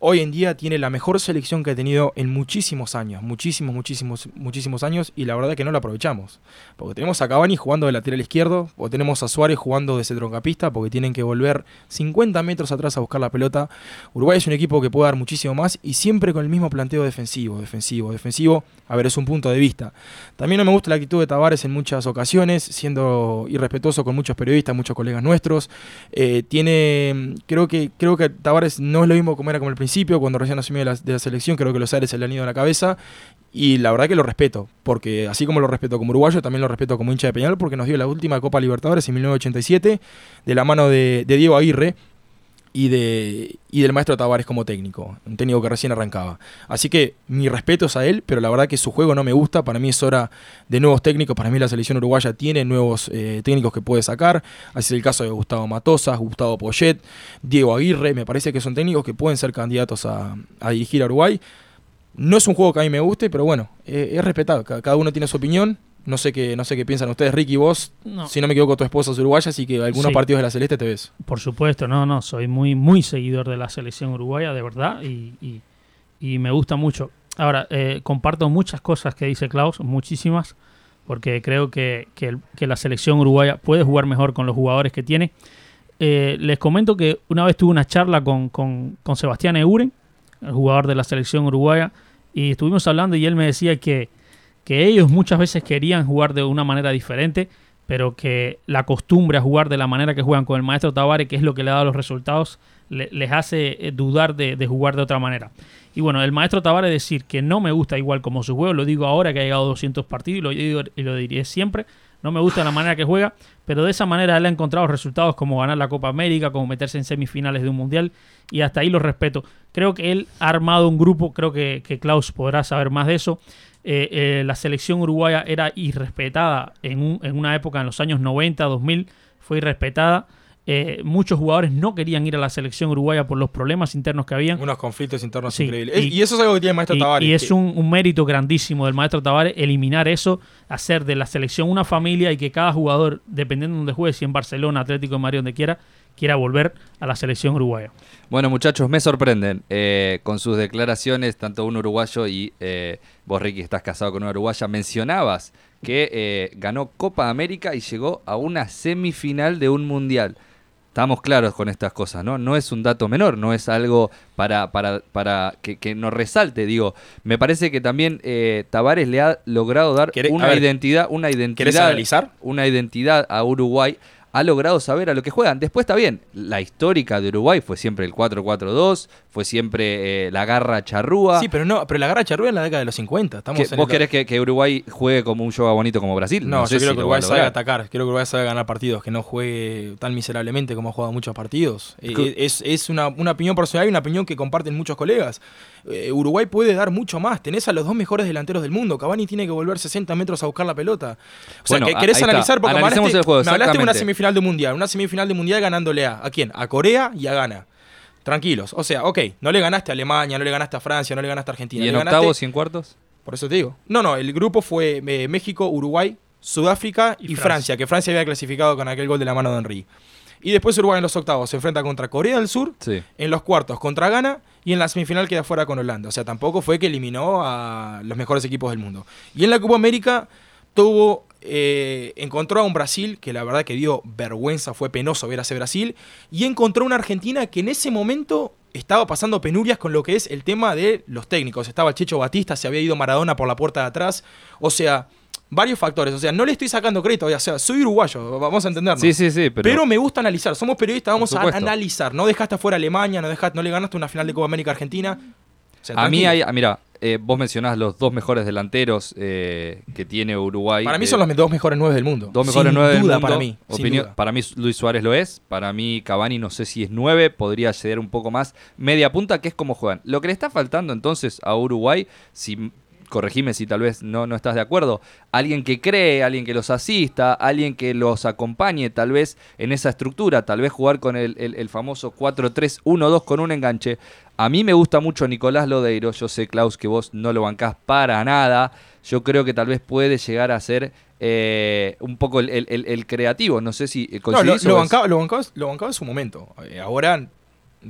hoy en día tiene la mejor selección que ha tenido en muchísimos años, muchísimos, muchísimos, muchísimos años, y la verdad que no la aprovechamos. Porque tenemos a Cavani jugando de lateral izquierdo, o tenemos a Suárez jugando de centrocampista, porque tienen que volver 50 metros atrás a buscar la pelota. Uruguay es un equipo que puede dar muchísimo más, y siempre con el mismo planteo defensivo, defensivo, defensivo. A ver, es un punto de vista. También no me gusta la actitud de Tavares en muchas ocasiones, siendo irrespetuoso con muchos periodistas, muchos colegas nuestros. Eh, tiene, creo que, creo que Tavares no es lo mismo como era como el principio cuando recién asumió de la, selección, creo que los aires se le han ido a la cabeza. Y la verdad que lo respeto, porque así como lo respeto como uruguayo, también lo respeto como hincha de Peñal, porque nos dio la última Copa Libertadores en 1987, de la mano de Diego Aguirre, y, de, y del maestro Tavares como técnico, un técnico que recién arrancaba. Así que mi respeto es a él, pero la verdad que su juego no me gusta, para mí es hora de nuevos técnicos, para mí la selección uruguaya tiene nuevos eh, técnicos que puede sacar, así es el caso de Gustavo Matosas, Gustavo Poyet, Diego Aguirre, me parece que son técnicos que pueden ser candidatos a, dirigir a Uruguay. No es un juego que a mí me guste, pero bueno, eh, es respetado, cada uno tiene su opinión, no sé qué, no sé qué piensan ustedes, Ricky, vos, si no me equivoco, tu esposa es uruguaya, así que algunos partidos de la Celeste te ves. Por supuesto, no, no, soy muy, muy seguidor de la selección uruguaya, de verdad, y, me gusta mucho. Ahora, eh, comparto muchas cosas que dice Klaus, muchísimas, porque creo que, la selección uruguaya puede jugar mejor con los jugadores que tiene. Eh, les comento que una vez tuve una charla con, con, con Sebastián Euren, el jugador de la selección uruguaya, y estuvimos hablando y él me decía que que ellos muchas veces querían jugar de una manera diferente, pero que la costumbre a jugar de la manera que juegan con el maestro Tavares, que es lo que le ha dado los resultados, les hace eh, dudar de, jugar de otra manera. Y bueno, el maestro Tavares decir que no me gusta igual como su juego, lo digo ahora que ha llegado a 200 partidos y lo, digo, y lo diré siempre, no me gusta la manera que juega, pero de esa manera él ha encontrado resultados como ganar la Copa América, como meterse en semifinales de un mundial, y hasta ahí lo respeto. Creo que él ha armado un grupo, creo que, que Klaus podrá saber más de eso, eh, eh, la selección uruguaya era irrespetada en, en, una época, en los años 90, 2000, fue irrespetada. Eh, muchos jugadores no querían ir a la selección uruguaya por los problemas internos que habían. Unos conflictos internos increíbles. Y, eso es algo que tiene el maestro Tavares. Y es un, mérito grandísimo del maestro Tavares eliminar eso, hacer de la selección una familia y que cada jugador, dependiendo de donde juegue, si en Barcelona, Atlético de Madrid, donde quiera, quiera volver a la selección uruguaya. Bueno, muchachos, me sorprenden eh, con sus declaraciones, tanto un uruguayo y eh, vos, Ricky, estás casado con una uruguaya. Mencionabas que eh, ganó Copa América y llegó a una semifinal de un mundial. Estamos claros con estas cosas, ¿no? No es un dato menor, no es algo para, para, para que, nos resalte. Digo, me parece que también Tavares le ha logrado dar una identidad, una identidad, una identidad a Uruguay ha logrado saber a lo que juegan. Después está bien, la histórica de Uruguay fue siempre el 4-4-2, fue siempre eh, la garra charrúa. Sí, pero no, pero la garra charrúa en la década de los 50. Estamos ¿Vos querés que, Uruguay juegue como un yoga bonito como Brasil? No, yo quiero que Uruguay sabe atacar, quiero que Uruguay sabe ganar partidos, que no juegue tan miserablemente como ha jugado muchos partidos. Eh, es, es una, una, opinión personal y una opinión que comparten muchos colegas. Eh, Uruguay puede dar mucho más. Tenés a los dos mejores delanteros del mundo. Cavani tiene que volver 60 metros a buscar la pelota. O sea, que querés analizar porque me hablaste, el juego, me hablaste de una semifinal de mundial. Una semifinal de mundial ganándole a. ¿A quién? A Corea y a Ghana. Tranquilos. O sea, ok, no le ganaste a Alemania, no le ganaste a Francia, no le ganaste a Argentina. ¿Y en octavos y en cuartos? Por eso te digo. No, no, el grupo fue eh, México, Uruguay, Sudáfrica y, Francia. que Francia había clasificado con aquel gol de la mano de Henry. Y después Uruguay en los octavos se enfrenta contra Corea del Sur, en los cuartos contra Ghana y en la semifinal queda fuera con Holanda. O sea, tampoco fue que eliminó a los mejores equipos del mundo. Y en la Copa América tuvo, eh, encontró a un Brasil que la verdad que dio vergüenza, fue penoso ver a ese Brasil, y encontró una Argentina que en ese momento estaba pasando penurias con lo que es el tema de los técnicos. Estaba Checho Batista, se había ido Maradona por la puerta de atrás. O sea, varios factores. O sea, no le estoy sacando crédito. O sea, soy uruguayo, vamos a entendernos. Sí, sí, sí. Pero, me gusta analizar. Somos periodistas, vamos a analizar. No dejaste afuera Alemania, no, dejaste, no le ganaste una final de Copa América Argentina. a mí, hay, ah, mira, eh, vos mencionás los dos mejores delanteros eh, que tiene Uruguay. Para mí eh, son los dos mejores nueve del mundo. Dos mejores Sin nueve del duda mundo. para mí. sin Opinión- duda. Para mí Luis Suárez lo es. Para mí Cavani no sé si es nueve. Podría ceder un poco más. Media punta, que es como juegan. Lo que le está faltando entonces a Uruguay, si corregime si tal vez no, no estás de acuerdo, alguien que cree, alguien que los asista, alguien que los acompañe tal vez en esa estructura, tal vez jugar con el, el- el famoso 4-3-1-2 con un enganche. A mí me gusta mucho Nicolás Lodeiro, yo sé Klaus que vos no lo bancás para nada, yo creo que tal vez puede llegar a ser eh, un poco el, el- creativo, no sé si eh, No, lo, lo bancaba, lo, bancaba, lo bancaba en su momento. Eh, ahora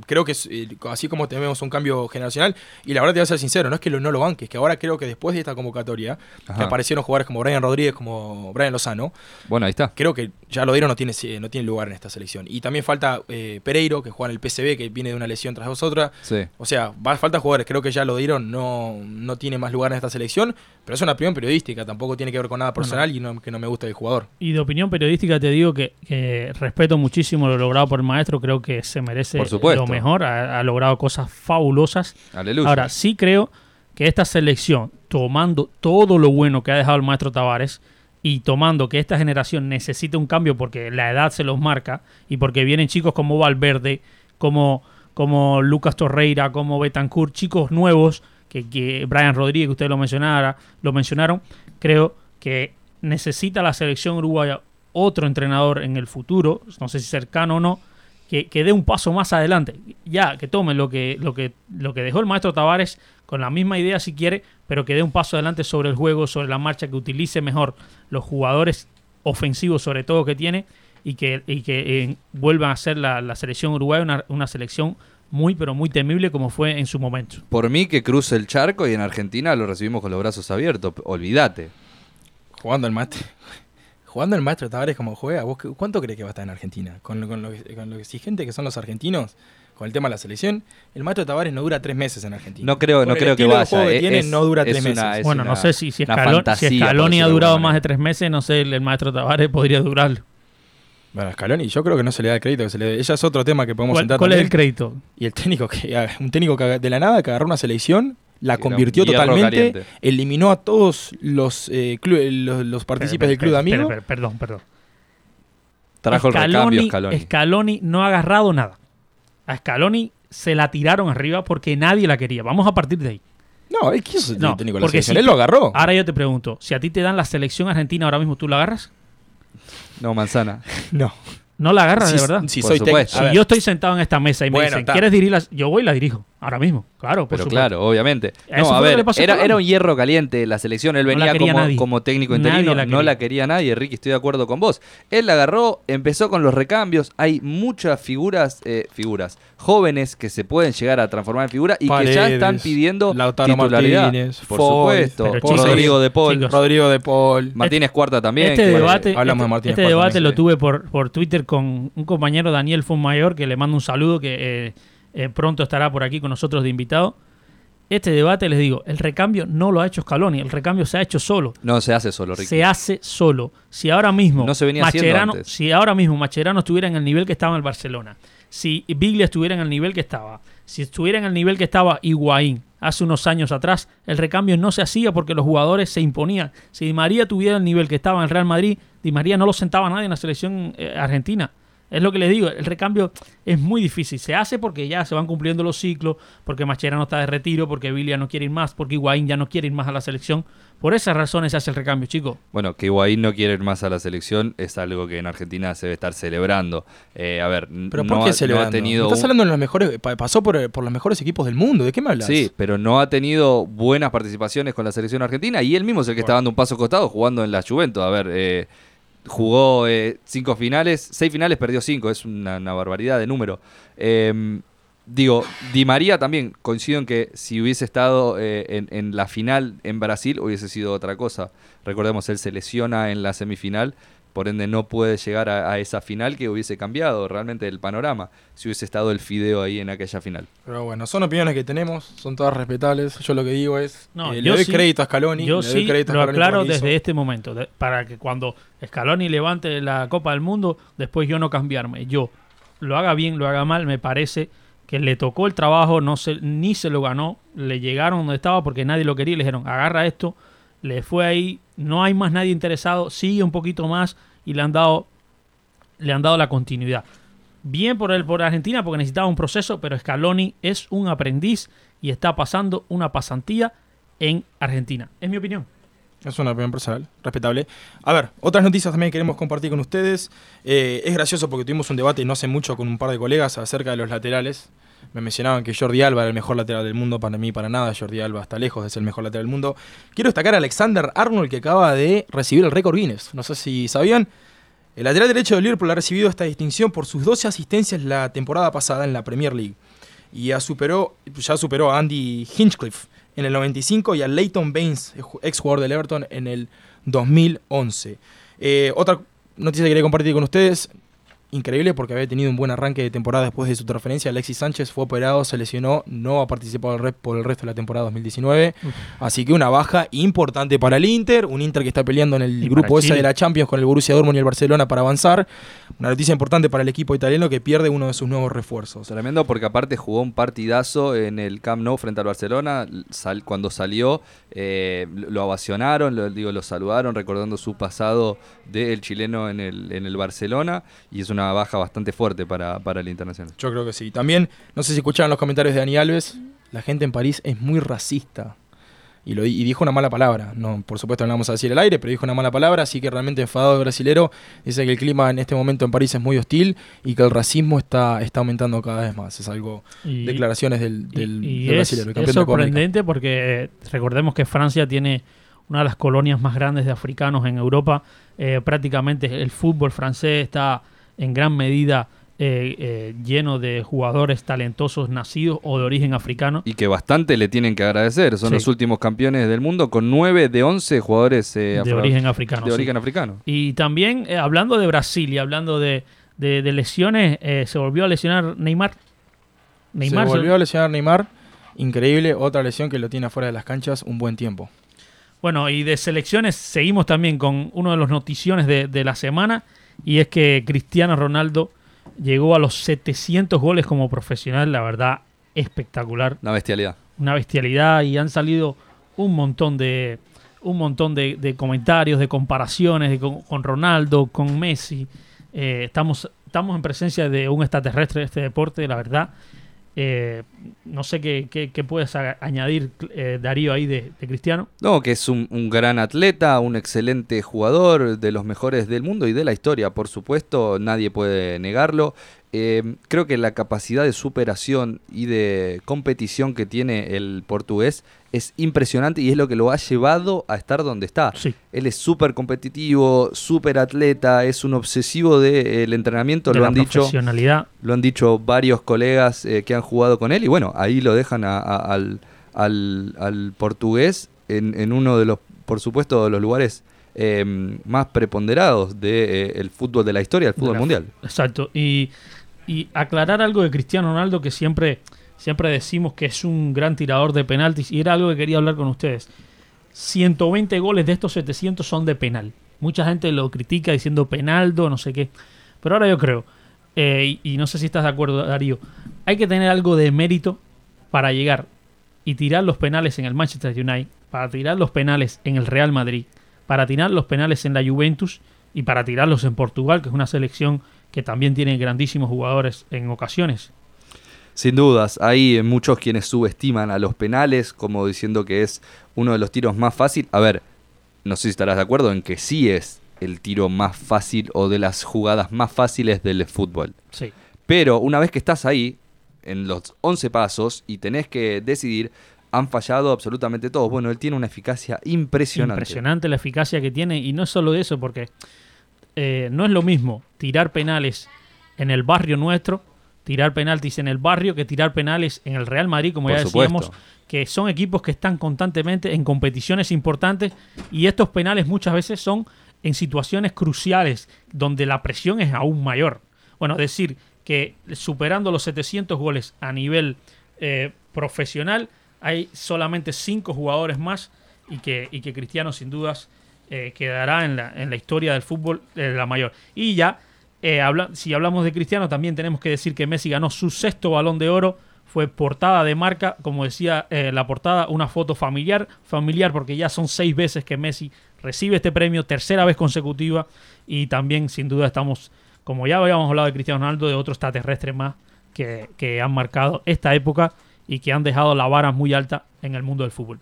creo que eh, así como tenemos un cambio generacional, y la verdad te voy a ser sincero, no es que lo- no lo banques, que ahora creo que después de esta convocatoria, que aparecieron jugadores como Brian Rodríguez, como Brian Lozano, Bueno, ahí está. creo que ya Lodeiro no tiene, eh, no tiene lugar en esta selección. Y también falta eh, Pereiro, que juega en el PCB, que viene de una lesión tras otra. Sí. O sea, va, falta jugadores. Creo que ya Lodeiro no, no tiene más lugar en esta selección, pero es una opinión periodística, tampoco tiene que ver con nada personal y no, que no me gusta el jugador. Y de opinión periodística te digo que, que respeto muchísimo lo logrado por el maestro, creo que se merece Por supuesto. lo mejor, ha, ha logrado cosas fabulosas. Aleluya. Ahora, sí creo que esta selección, tomando todo lo bueno que ha dejado el maestro Tavares y tomando que esta generación necesita un cambio porque la edad se los marca y porque vienen chicos como Valverde, como, como Lucas Torreira, como Betancourt, chicos nuevos, que, que Brian Rodríguez, que ustedes lo, mencionara, lo mencionaron, creo que necesita la selección uruguaya otro entrenador en el futuro, no sé si cercano o no, que, que dé un paso más adelante. Ya, que tome lo que, lo que, lo que dejó el maestro Tavares con la misma idea si quiere, pero que dé un paso adelante sobre el juego, sobre la marcha, que utilice mejor los jugadores ofensivos sobre todo que tiene y que, y que eh, vuelvan a ser la, la selección uruguaya una, una selección muy pero muy temible como fue en su momento. Por mí que cruce el charco y en Argentina lo recibimos con los brazos abiertos. Olvídate. Jugando el maestro. Jugando el maestro Tavares como juega, ¿vos ¿cuánto crees que va a estar en Argentina? Con, lo- con lo, con lo exigente que son los argentinos, con el tema de la selección, el maestro Tavares no dura tres meses en Argentina. No creo, Con no el creo que vaya. juego que eh, tiene, es- no dura es tres una- meses. es bueno, una- no sé si, si, una Scaloni, si fantasía, por Scaloni ha durado más de tres meses, no sé, el, el maestro Tavares podría durarlo. Bueno, Scaloni, yo creo que no se le da el crédito que se le dé. Ella es otro tema que podemos ¿Cuál, entrar cuál es el crédito? Y el técnico que un técnico que de la nada que agarró una selección, la era convirtió totalmente, caliente. eliminó a todos los eh, clu- los, los partícipes del club de amigos. Perdón, perdón. Trajo el recambio Scaloni. Scaloni no ha agarrado nada. A Scaloni se la tiraron arriba porque nadie la quería. Vamos a partir de ahí. No, él quiso No, técnico de la porque selección, si- él lo agarró. Ahora yo te pregunto, si a ti te dan la selección argentina ahora mismo, ¿tú la agarras? No, manzana. No. No la agarras, Si- de verdad. si soy si yo estoy sentado en esta mesa y me Bueno, dicen. ¿quieres dirigir la-?" Yo voy y la dirijo. Ahora mismo. Claro, por Pero supuesto. claro, obviamente. No, a ver, era, era un hierro caliente la selección. Él venía quería como, técnico Nadie interino. la no la quería nadie, Ricky, estoy de acuerdo con vos. Él la agarró, empezó con los recambios. Hay muchas figuras, eh, figuras jóvenes que se pueden llegar a transformar en figuras y que ya están pidiendo Lautaro titularidad. Martínez, por Foy, supuesto. chicos, Rodrigo de Paul. chicos, Rodrigo de Paul. Martínez Cuarta también. este que- debate, hablamos de este- Martínez este Cuarta debate también, lo sí. tuve por, por Twitter con un compañero Daniel Fonmayor, que le mando un saludo, que eh, eh, pronto estará por aquí con nosotros de invitado. Este debate, les digo, el recambio no lo ha hecho Scaloni, el recambio se ha hecho solo. No se hace solo, Ricky. Se hace solo. Si ahora mismo No se venía haciendo Mascherano, antes. si ahora mismo Macherano estuviera en el nivel que estaba en el Barcelona, si Biglia estuviera en el nivel que estaba, si estuviera en el nivel que estaba Higuaín hace unos años atrás, el recambio no se hacía porque los jugadores se imponían. Si Di María tuviera el nivel que estaba en el Real Madrid, Di María no lo sentaba a nadie en la selección eh, argentina. Es lo que les digo, el recambio es muy difícil. Se hace porque ya se van cumpliendo los ciclos, porque Mascherano está de retiro, porque Biglia no quiere ir más, porque Higuaín ya no quiere ir más a la selección. Por esas razones se hace el recambio, chicos. Bueno, que Higuaín no quiere ir más a la selección es algo que en Argentina se debe estar celebrando. Eh, a ver, Pero no, ¿por ha- qué no celebrando? ha tenido Estás un- hablando de los mejores, pa- pasó por, por los mejores equipos del mundo. ¿De qué me hablas? Sí, pero no ha tenido buenas participaciones con la selección argentina y él mismo es el que está dando un paso costado jugando en la Juventus. A ver, eh, jugó eh, cinco finales, seis finales, perdió cinco, es una, barbaridad de número. Eh, digo, Di María también, coincido en que si hubiese estado eh, en, en la final en Brasil hubiese sido otra cosa. Recordemos, él se lesiona en la semifinal. Por ende, no puede llegar a, a esa final que hubiese cambiado realmente el panorama si hubiese estado el Fideo ahí en aquella final. Pero bueno, son opiniones que tenemos, son todas respetables. Yo lo que digo es, No, eh, le yo doy sí- crédito a Scaloni. Yo le doy sí crédito a lo Scaloni por aclaro desde este momento, de- para que cuando Scaloni levante la Copa del Mundo, después yo no cambiarme. Yo lo haga bien, lo haga mal, me parece que le tocó el trabajo, no se, ni se lo ganó, le llegaron donde estaba porque nadie lo quería y le dijeron, agarra esto, le fue ahí, no hay más nadie interesado, sigue un poquito más y le han dado, le han dado la continuidad. Bien por, el, por Argentina porque necesitaba un proceso, pero Scaloni es un aprendiz y está pasando una pasantía en Argentina. Es mi opinión. Es una opinión personal, respetable. A ver, otras noticias también queremos compartir con ustedes. Eh, es gracioso porque tuvimos un debate no hace mucho con un par de colegas acerca de los laterales. Me mencionaban que Jordi Alba era el mejor lateral del mundo. Para mí, para nada. Jordi Alba está lejos de ser el mejor lateral del mundo. Quiero destacar a Alexander Arnold, que acaba de recibir el récord Guinness. No sé si sabían. El lateral derecho de Liverpool ha recibido esta distinción por sus 12 asistencias la temporada pasada en la Premier League. Y ya superó, ya superó a Andy Hinchcliffe en el 95 y a Leighton Baines, ex jugador del Everton, en el 2011. Eh, otra noticia que quería compartir con ustedes, increíble porque había tenido un buen arranque de temporada después de su transferencia. Alexis Sánchez fue operado, se lesionó, no ha participado por el resto de la temporada 2019. Así que una baja importante para el Inter, un Inter que está peleando en el grupo S de la Champions con el Borussia Dortmund y el Barcelona para avanzar. Una noticia importante para el equipo italiano que pierde uno de sus nuevos refuerzos. Tremendo porque aparte jugó un partidazo en el Camp Nou frente al Barcelona. cuando salió eh, lo ovacionaron, lo, digo, lo saludaron recordando su pasado del chileno en el, en el Barcelona y es una baja bastante fuerte para, para el Internacional. Yo creo que sí. También, no sé si escucharon los comentarios de Dani Alves, la gente en París es muy racista. Y, lo, y dijo una mala palabra. No, por supuesto no vamos a decir el aire, pero dijo una mala palabra, así que realmente enfadado el brasilero. Dice que el clima en este momento en París es muy hostil y que el racismo está, está aumentando cada vez más. Es algo, declaraciones del, del, es, Es sorprendente porque eh, recordemos que Francia tiene una de las colonias más grandes de africanos en Europa. Eh, prácticamente el fútbol francés está en gran medida eh, eh, lleno de jugadores talentosos nacidos o de origen africano. Y que bastante le tienen que agradecer. Son los últimos campeones del mundo con 9 de 11 jugadores eh, de origen africano. De origen africano. Y también, hablando de Brasil y hablando de, lesiones, se volvió a lesionar Neymar. Neymar se volvió a lesionar Neymar. Increíble, otra lesión que lo tiene afuera de las canchas un buen tiempo. Bueno, y de selecciones seguimos también con uno de los noticiones de, de la semana y es que Cristiano Ronaldo llegó a los 700 goles como profesional, la verdad, espectacular. Una bestialidad. Una bestialidad y han salido un montón de un montón de, comentarios, de comparaciones con, Ronaldo, con Messi. Eh, estamos, estamos en presencia de un extraterrestre de este deporte, la verdad. Eh, no sé qué, puedes añadir, eh, Darío, ahí de, Cristiano. No, que es un, gran atleta, un excelente jugador, de los mejores del mundo y de la historia, por supuesto, nadie puede negarlo. Eh, creo que la capacidad de superación y de competición que tiene el portugués es impresionante y es lo que lo ha llevado a estar donde está. Él es súper competitivo, súper atleta, es un obsesivo del entrenamiento, lo han dicho. Lo han dicho varios colegas eh, que han jugado con él y bueno, ahí lo dejan al, al, portugués en, uno de los, por supuesto, de los lugares eh, más preponderados del fútbol de la historia, el fútbol mundial. Exacto. Y y aclarar algo de Cristiano Ronaldo que siempre, siempre decimos que es un gran tirador de penaltis y era algo que quería hablar con ustedes. 120 goles de estos 700 son de penal. Mucha gente lo critica diciendo penaldo, no sé qué. Pero ahora yo creo, eh, y, no sé si estás de acuerdo, Darío, hay que tener algo de mérito para llegar y tirar los penales en el Manchester United, para tirar los penales en el Real Madrid, para tirar los penales en la Juventus y para tirarlos en Portugal, que es una selección que también tiene grandísimos jugadores en ocasiones. Sin dudas, hay muchos quienes subestiman a los penales como diciendo que es uno de los tiros más fácil. A ver, no sé si estarás de acuerdo en que sí es el tiro más fácil o de las jugadas más fáciles del fútbol. Sí. Pero una vez que estás ahí, en los 11 pasos, y tenés que decidir, han fallado absolutamente todos. Bueno, él tiene una eficacia impresionante. Impresionante la eficacia que tiene, y no solo eso, porque eh, no es lo mismo tirar penales en el barrio nuestro, tirar penaltis en el barrio, que tirar penales en el Real Madrid, como ya decíamos, que son equipos que están constantemente en competiciones importantes y estos penales muchas veces son en situaciones cruciales donde la presión es aún mayor. Bueno, decir que superando los 700 goles a nivel eh, profesional, hay solamente 5 jugadores más y que, y que Cristiano sin dudas eh, quedará en la, en la historia del fútbol de la mayor. Y ya Eh, si hablamos de Cristiano, también tenemos que decir que Messi ganó su sexto balón de oro. Fue portada de marca, como decía eh, la portada, una foto familiar. Familiar porque ya son seis veces que Messi recibe este premio, tercera vez consecutiva. Y también, sin duda, estamos, como ya habíamos hablado de Cristiano Ronaldo, de otros extraterrestres más que, que han marcado esta época y que han dejado la vara muy alta en el mundo del fútbol.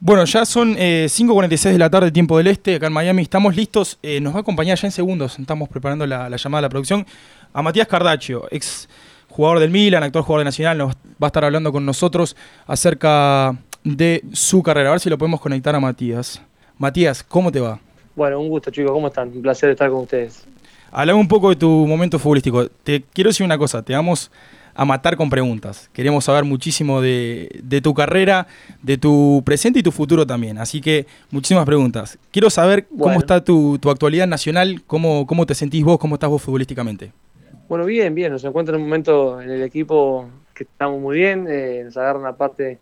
Bueno, ya son 5.46 eh, de la tarde, tiempo del este, acá en Miami. Estamos listos. Eh, nos va a acompañar ya en segundos. Estamos preparando la, llamada a la producción. A Matías Cardaccio, ex jugador del Milan, actual jugador de Nacional, nos va a estar hablando con nosotros acerca de su carrera. A ver si lo podemos conectar a Matías. Matías, ¿cómo te va? Bueno, un gusto, chicos. ¿Cómo están? Un placer estar con ustedes. Hablame un poco de tu momento futbolístico. Te quiero decir una cosa. Te damos a matar con preguntas. Queremos saber muchísimo de, tu carrera, de tu presente y tu futuro también. Así que muchísimas preguntas. Quiero saber cómo está tu, actualidad nacional, cómo, cómo te sentís vos, cómo estás vos futbolísticamente. Bueno, bien, bien. Nos encuentra en un momento en el equipo que estamos muy bien. Eh, nos agarra una parte,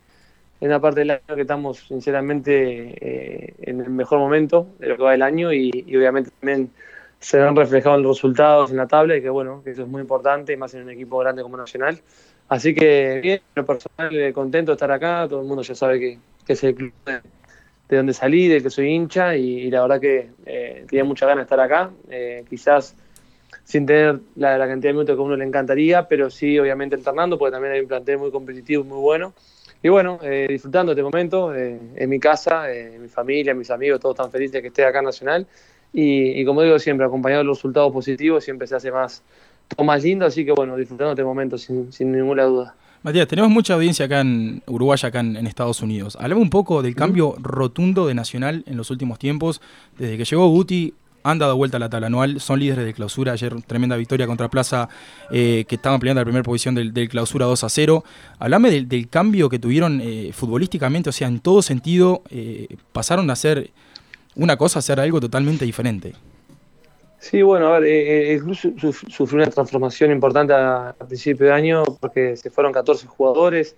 en una parte del año que estamos sinceramente eh, en el mejor momento de lo que va el año y obviamente también se ven reflejados los resultados en la tabla y que bueno, que eso es muy importante, y más en un equipo grande como Nacional. Así que bien, en lo personal eh, contento de estar acá, todo el mundo ya sabe que, es el club de, donde salí, de que soy hincha y, la verdad que eh, tenía mucha ganas de estar acá, eh, quizás sin tener la, cantidad de minutos que a uno le encantaría, pero sí obviamente alternando, porque también hay un plantel muy competitivo, muy bueno. Y bueno, disfrutando de este momento, en mi casa, en mi familia, mis amigos, todos tan felices que esté acá en Nacional y, como digo siempre, acompañado de los resultados positivos, siempre se hace más, más lindo, así que bueno, disfrutando este momento sin, ninguna duda. Matías, tenemos mucha audiencia acá en Uruguay, acá en, Estados Unidos. Hablame un poco del cambio rotundo de Nacional en los últimos tiempos. Desde que llegó Guti, han dado vuelta a la tabla anual, son líderes de clausura. Ayer, tremenda victoria contra Plaza, eh, que estaban peleando la primera posición del, clausura 2 a 0. Hablame del, cambio que tuvieron eh, futbolísticamente, o sea, en todo sentido, eh, pasaron a ser una cosa hacer algo totalmente diferente. Sí, bueno, a ver, eh, el club sufrió una transformación importante a, principio de año porque se fueron 14 jugadores,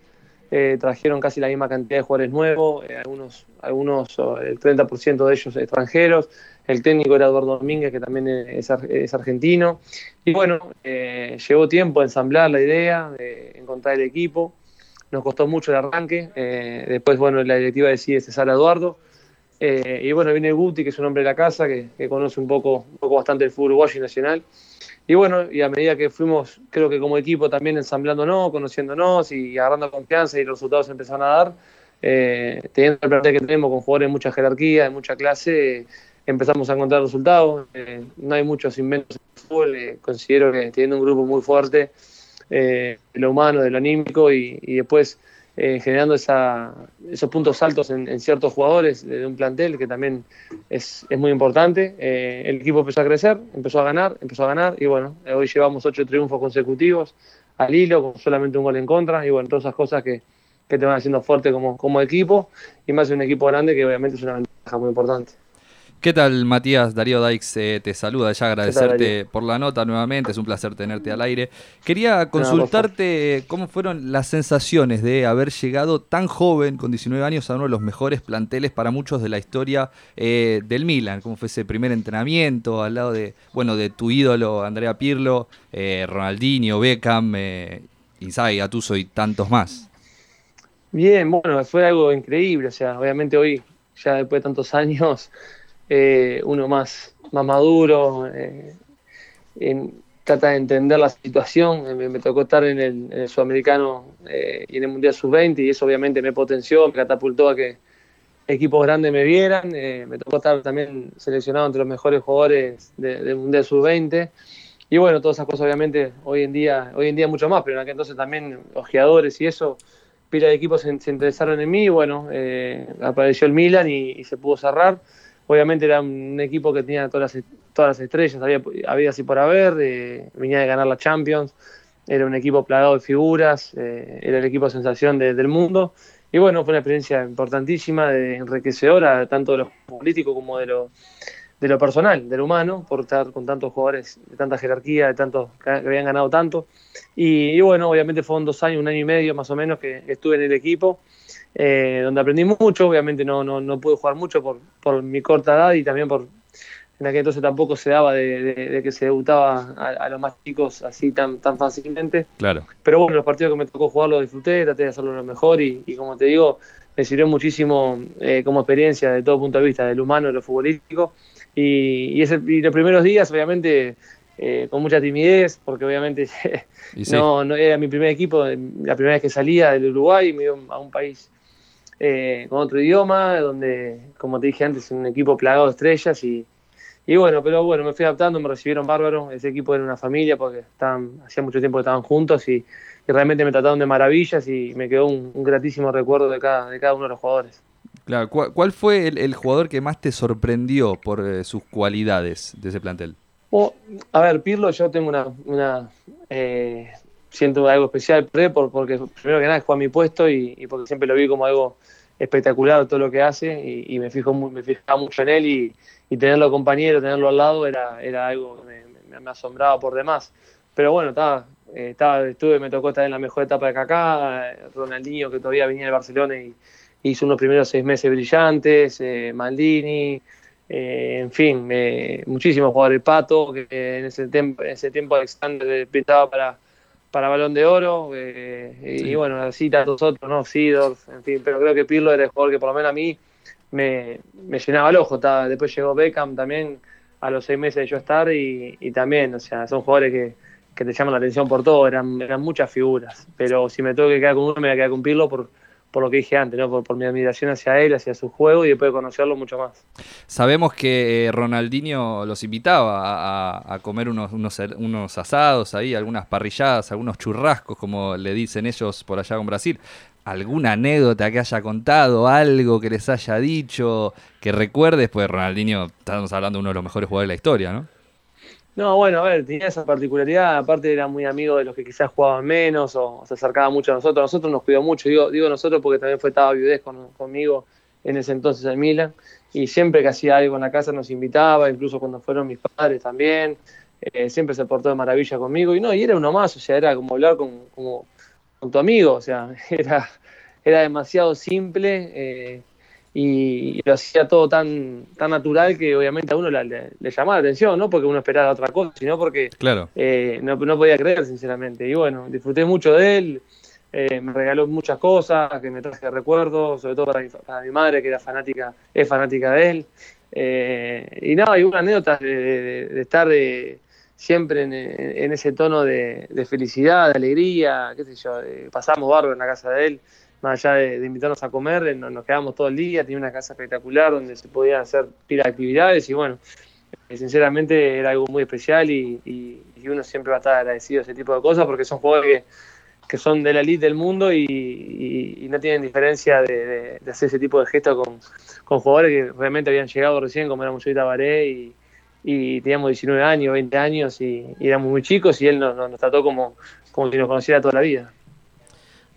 eh, trajeron casi la misma cantidad de jugadores nuevos, eh, algunos, algunos el 30% de ellos extranjeros, el técnico era Eduardo Domínguez, que también es, argentino, y bueno, llevó tiempo a ensamblar la idea, de encontrar el equipo, nos costó mucho el arranque, después, bueno, la directiva decide cesar a Eduardo, eh, y bueno, viene Guti, que es un hombre de la casa, que, conoce un poco, un poco bastante el fútbol uruguayo y nacional. Y bueno, y a medida que fuimos, creo que como equipo también ensamblándonos, conociéndonos y agarrando confianza y los resultados empezaron a dar, eh, teniendo el plantel que tenemos con jugadores de mucha jerarquía, de mucha clase, empezamos a encontrar resultados. Eh, no hay muchos inventos en el fútbol, considero que teniendo un grupo muy fuerte, lo humano, de lo anímico y después eh, generando esa, esos puntos altos en, ciertos jugadores de, un plantel que también es, muy importante. Eh, el equipo empezó a crecer, empezó a ganar, empezó a ganar y bueno, hoy llevamos ocho triunfos consecutivos al hilo con solamente un gol en contra y bueno, todas esas cosas que, que te van haciendo fuerte como, como equipo y más en un equipo grande que obviamente es una ventaja muy importante. ¿Qué tal, Matías? Darío Daix eh, te saluda. Ya agradecerte por la nota nuevamente. Es un placer tenerte al aire. Quería consultarte cómo fueron las sensaciones de haber llegado tan joven, con 19 años, a uno de los mejores planteles para muchos de la historia eh, del Milan. ¿Cómo fue ese primer entrenamiento al lado de, bueno, de tu ídolo Andrea Pirlo, eh, Ronaldinho, Beckham, Inzaghi, Gattuso y tantos más? Bien, bueno, fue algo increíble. O sea, obviamente hoy, ya después de tantos años eh, uno más, más maduro, eh, trata de entender la situación. Me, tocó estar en el, Sudamericano eh, y en el Mundial Sub-20 y eso obviamente me potenció, me catapultó a que equipos grandes me vieran. me tocó estar también seleccionado entre los mejores jugadores del Mundial Sub-20. Y bueno, todas esas cosas obviamente hoy en día, hoy en día mucho más, pero en aquel entonces también ojeadores y eso, pila de equipos se, interesaron en mí, y bueno, apareció el Milan y se pudo cerrar obviamente era un equipo que tenía todas las, todas las estrellas, había, había así por haber, eh, venía de ganar la Champions, era un equipo plagado de figuras, eh, era el equipo sensación del mundo. Y bueno, fue una experiencia importantísima, de, enriquecedora, tanto de lo político como de lo, de lo personal, del humano, por estar con tantos jugadores de tanta jerarquía, de tantos que habían ganado tanto. Y, bueno, obviamente fueron dos años, un año y medio más o menos que estuve en el equipo eh, donde aprendí mucho, obviamente no, no, no pude jugar mucho por, por, mi corta edad y también por en aquel entonces tampoco se daba de, que se debutaba a, los más chicos así tan, tan fácilmente. Claro. Pero bueno, los partidos que me tocó jugar los disfruté, traté de hacerlo lo mejor y, como te digo, me sirvió muchísimo eh, como experiencia de todo punto de vista, del humano, de lo futbolístico. Y, ese, y los primeros días, obviamente, eh, con mucha timidez, porque obviamente no, no era mi primer equipo, la primera vez que salía del Uruguay, me iba a un país eh, con otro idioma, donde, como te dije antes, un equipo plagado de estrellas y, y bueno, pero bueno, me fui adaptando, me recibieron bárbaro, ese equipo era una familia porque estaban, hacía mucho tiempo que estaban juntos y, realmente me trataron de maravillas y me quedó un, gratísimo recuerdo de cada, de cada uno de los jugadores. Claro, ¿cuál, fue el, jugador que más te sorprendió por eh, sus cualidades de ese plantel? a ver, Pirlo, yo tengo una, una eh, siento algo especial por, porque primero que nada fue a mi puesto y, porque siempre lo vi como algo espectacular todo lo que hace y, me fijo me fijaba mucho en él y, y tenerlo compañero, tenerlo al lado era, era algo que me, asombraba por demás. Pero bueno, estaba, eh, estaba, estuve, me tocó estar en la mejor etapa de Kaká, Ronaldinho que todavía venía de Barcelona y hizo unos primeros seis meses brillantes, eh, Maldini, eh, en fin, muchísimos jugadores, Pato, que en ese, tiempo, en ese tiempo Alexander pintaba para, para Balón de Oro, y bueno, así tantos otros, ¿no? Sidorf, en fin, pero creo que Pirlo era el jugador que por lo menos a mí me, llenaba el ojo. después llegó Beckham también a los seis meses de yo estar y, también, o sea, son jugadores que, que, te llaman la atención por todo, eran, eran muchas figuras. Pero si me tengo que quedar con uno, me voy a quedar con Pirlo por, por lo que dije antes, ¿no? por, mi admiración hacia él, hacia su juego y después de conocerlo mucho más. Sabemos que eh, Ronaldinho los invitaba a, comer unos, unos, asados ahí, algunas parrilladas, algunos churrascos, como le dicen ellos por allá con Brasil alguna anécdota que haya contado, algo que les haya dicho, que recuerdes, pues Ronaldinho, estamos hablando de uno de los mejores jugadores de la historia, ¿no? No, bueno, a ver, tenía esa particularidad, aparte era muy amigo de los que quizás jugaban menos o se acercaba mucho a nosotros, nosotros nos cuidó mucho, digo, digo nosotros porque también fue estaba viudez conmigo en ese entonces en Milan, y siempre que hacía algo en la casa nos invitaba, incluso cuando fueron mis padres también, eh, siempre se portó de maravilla conmigo, y no, y era uno más, o sea, era como hablar con, como, con tu amigo, o sea, era, era demasiado simple eh, y, lo hacía todo tan, tan natural que obviamente a uno le, llamaba la atención, no porque uno esperaba otra cosa, sino porque claro. Eh, no, podía creer, sinceramente. Y bueno, disfruté mucho de él, eh, me regaló muchas cosas que me traje recuerdos, sobre todo para mi, madre, que era fanática, es fanática de él. y nada, hay una anécdota de, estar de siempre en, ese tono de, felicidad, de alegría, qué sé yo, pasamos barro en la casa de él, más allá de, invitarnos a comer, nos, quedamos todo el día, tenía una casa espectacular donde se podían hacer pila de actividades y bueno, eh, sinceramente era algo muy especial y, uno siempre va a estar agradecido a ese tipo de cosas porque son jugadores que, son de la elite del mundo y, no tienen diferencia de, hacer ese tipo de gestos con, jugadores que realmente habían llegado recién, como éramos yo y Tabaré, y, y teníamos 19 años, 20 años y, éramos muy chicos y él nos, nos trató como, como si nos conociera toda la vida.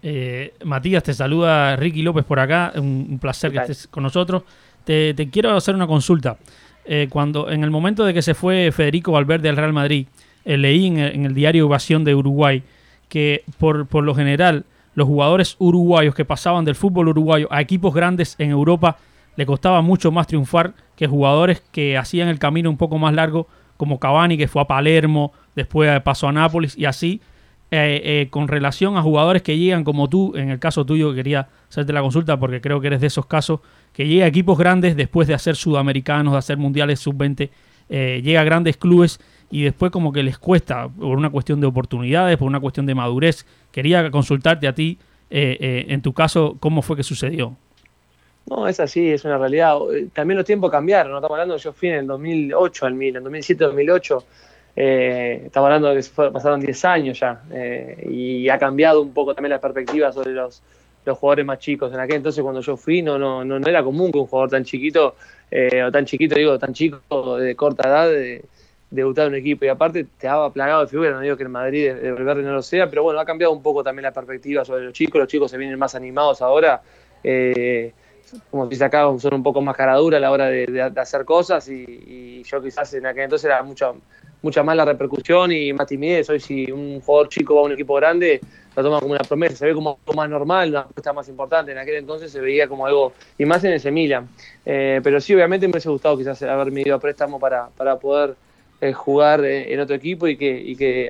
Eh, Matías, te saluda Ricky López por acá. Un, placer que estés con nosotros. Te, quiero hacer una consulta. Eh, cuando En el momento de que se fue Federico Valverde al Real Madrid, eh, leí en el, diario Ovación de Uruguay que por, por lo general los jugadores uruguayos que pasaban del fútbol uruguayo a equipos grandes en Europa le costaba mucho más triunfar que jugadores que hacían el camino un poco más largo, como Cavani, que fue a Palermo, después pasó a Nápoles y así eh, eh, con relación a jugadores que llegan como tú, en el caso tuyo quería hacerte la consulta porque creo que eres de esos casos, que llega a equipos grandes después de hacer sudamericanos, de hacer mundiales sub-20, eh, llega a grandes clubes y después como que les cuesta por una cuestión de oportunidades, por una cuestión de madurez. Quería consultarte a ti, en tu caso, cómo fue que sucedió. No, es así, es una realidad. También los tiempos cambiaron, no estamos hablando, yo fui en el 2008 al Milan, en 2007-2008 eh, estamos hablando de que pasaron 10 años ya eh, y ha cambiado un poco también la perspectiva sobre los, los jugadores más chicos. En aquel entonces cuando yo fui no, no, no, era común que un jugador tan chiquito, eh, o tan chiquito, digo, tan chico de corta edad, de, debutar en un equipo. Y aparte te daba plagado de figura, no digo que en Madrid de, de no lo sea, pero bueno, ha cambiado un poco también la perspectiva sobre los chicos. Los chicos se vienen más animados ahora. Eh, como si acá son un poco más caradura a la hora de, hacer cosas y, y, yo quizás en aquel entonces era mucho mucha más la repercusión y más timidez. Hoy si un jugador chico va a un equipo grande, lo toma como una promesa, se ve como algo más normal, una apuesta más importante. En aquel entonces se veía como algo, y más en ese Milan. Eh, pero sí, obviamente me hubiese gustado quizás haberme ido a préstamo para, para poder eh, jugar en otro equipo y que, y que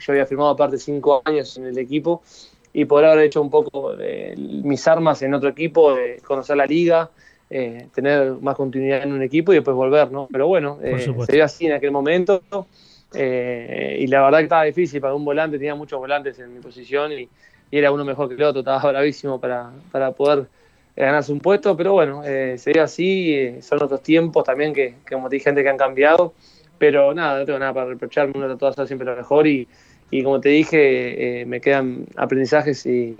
yo había firmado aparte cinco años en el equipo y poder haber hecho un poco mis armas en otro equipo, conocer la liga. tener más continuidad en un equipo y después volver, ¿no? Pero bueno, se dio así en aquel momento. Eh, y la verdad que estaba difícil para un volante, tenía muchos volantes en mi posición y, era uno mejor que el otro, estaba bravísimo para, para poder ganarse un puesto, pero bueno, eh, se dio así, eh, son otros tiempos también que, como te dije, gente que han cambiado, pero nada, no tengo nada para reprocharme, uno trató de hacer siempre lo mejor y, y como te dije, me quedan aprendizajes y,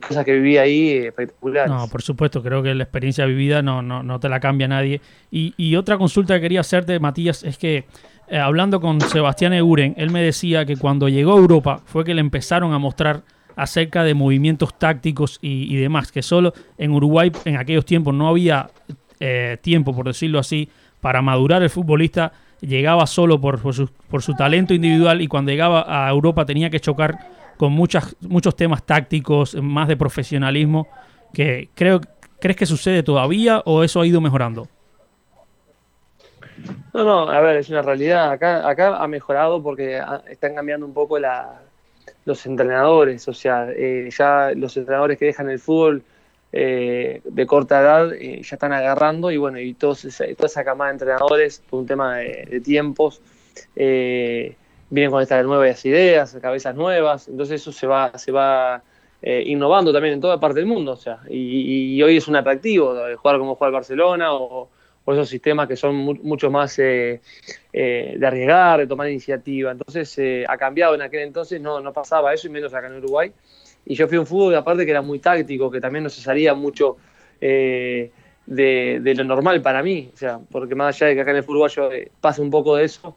cosas que viví ahí espectaculares. No, por supuesto, creo que la experiencia vivida no, no, no te la cambia nadie. Y, y otra consulta que quería hacerte, Matías, es que eh, hablando con Sebastián Euren, él me decía que cuando llegó a Europa fue que le empezaron a mostrar acerca de movimientos tácticos y, demás, que solo en Uruguay en aquellos tiempos no había eh, tiempo, por decirlo así, para madurar el futbolista, llegaba solo por, su, por, su, talento individual y cuando llegaba a Europa tenía que chocar con muchas, muchos temas tácticos, más de profesionalismo, que creo, ¿crees que sucede todavía o eso ha ido mejorando? No, no, a ver, es una realidad. Acá, acá ha mejorado porque están cambiando un poco la, los entrenadores. O sea, eh, ya los entrenadores que dejan el fútbol eh, de corta edad eh, ya están agarrando y bueno, y todos toda esa camada de entrenadores, por un tema de, tiempos, vienen con estas nuevas ideas, cabezas nuevas. Entonces eso se va, se va innovando también en toda parte del mundo. O sea, y, y hoy es un atractivo jugar como juega el Barcelona o esos sistemas que son mucho más eh, eh, de arriesgar, de tomar iniciativa. Entonces eh, ha cambiado en aquel entonces, no, no pasaba eso y menos acá en Uruguay. Y yo fui un fútbol aparte que era muy táctico, que también no se salía mucho de, lo normal para mí. O sea, porque más allá de que acá en el fútbol yo pase un poco de eso,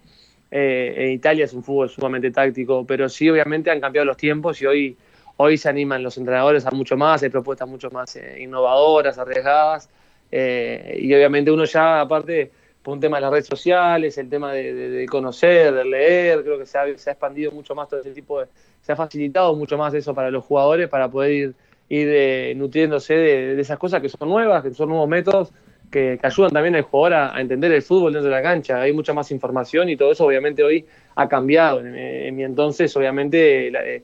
en Italia es un fútbol sumamente táctico, pero sí obviamente han cambiado los tiempos y hoy, hoy se animan los entrenadores a mucho más, hay propuestas mucho más innovadoras, arriesgadas eh, y obviamente uno ya, aparte, por un tema de las redes sociales, el tema de, conocer, de leer, creo que se ha, expandido mucho más todo ese tipo de... Se ha facilitado mucho más eso para los jugadores, para poder ir, eh, nutriéndose de, esas cosas que son nuevas, que son nuevos métodos, que, ayudan también al jugador a, entender el fútbol dentro de la cancha. Hay mucha más información y todo eso obviamente hoy ha cambiado. En, mi entonces, obviamente, eh,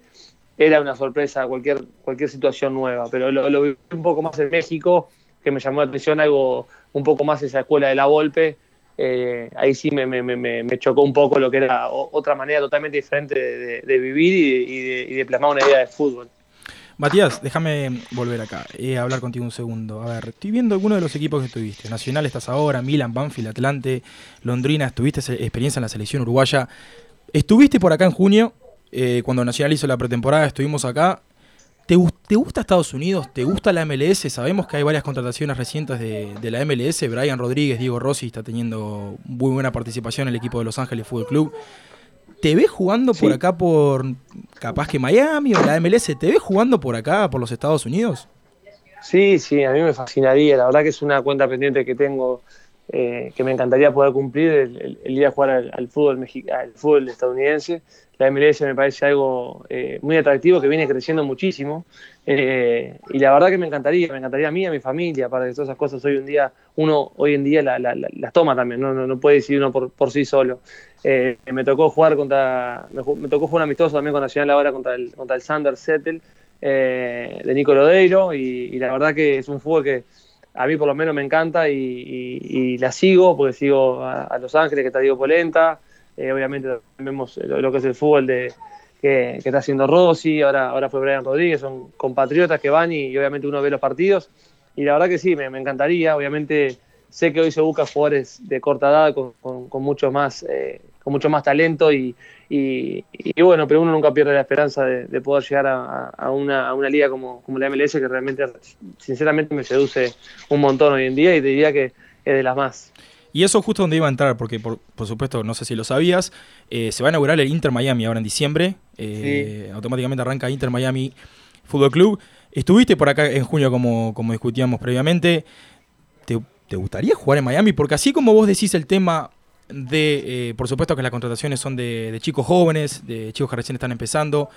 era una sorpresa cualquier, cualquier situación nueva, pero lo, lo vi un poco más en México que me llamó la atención algo un poco más esa escuela de la Volpe. Eh, ahí sí me, me, me, chocó un poco lo que era otra manera totalmente diferente de, vivir y de, plasmar una idea de fútbol. Matías, déjame volver acá, eh, hablar contigo un segundo. A ver, estoy viendo algunos de los equipos que estuviste. Nacional estás ahora, Milan, Banfield, Atlante, Londrina, tuviste experiencia en la selección uruguaya. Estuviste por acá en junio, eh, cuando Nacional hizo la pretemporada, estuvimos acá. ¿Te, gusta Estados Unidos? ¿Te gusta la MLS? Sabemos que hay varias contrataciones recientes de, la MLS. Brian Rodríguez, Diego Rossi está teniendo muy buena participación en el equipo de Los Ángeles Fútbol Club. ¿Te ves jugando por acá por capaz que Miami o la MLS? ¿Te ves jugando por acá, por los Estados Unidos? Sí, sí, a mí me fascinaría. La verdad que es una cuenta pendiente que tengo eh, que me encantaría poder cumplir el, ir a jugar al, fútbol al fútbol estadounidense. La MLS me parece algo eh, muy atractivo que viene creciendo muchísimo eh, y la verdad que me encantaría, me encantaría a mí, a mi familia, para que todas esas cosas hoy en día, uno hoy en día las toma también, no, no, puede decidir uno por, sí solo. me tocó jugar contra, me, tocó jugar amistoso también con Nacional ahora contra el, contra el Sander Settle de Nico Lodeiro y la verdad que es un fútbol que a mí por lo menos me encanta y, la sigo, porque sigo a, Los Ángeles, que está Diego Polenta, eh, obviamente vemos lo, que es el fútbol de, que, está haciendo Rossi, ahora, ahora fue Brian Rodríguez, son compatriotas que van y, obviamente uno ve los partidos. Y la verdad que sí, me, encantaría, obviamente sé que hoy se busca jugadores de corta edad con, con, mucho más eh, con mucho más talento y, y, bueno, pero uno nunca pierde la esperanza de, poder llegar a, una, a, una, liga como, como, la MLS que realmente, sinceramente, me seduce un montón hoy en día y diría que es de las más. Y eso justo donde iba a entrar, porque por, supuesto, no sé si lo sabías, eh, se va a inaugurar el Inter Miami ahora en diciembre. Eh, automáticamente arranca Inter Miami Fútbol Club. Estuviste por acá en junio, como, como discutíamos previamente. ¿Te, ¿Te gustaría jugar en Miami? Porque así como vos decís el tema de, eh, por supuesto que las contrataciones son de, chicos jóvenes, de chicos que recién están empezando.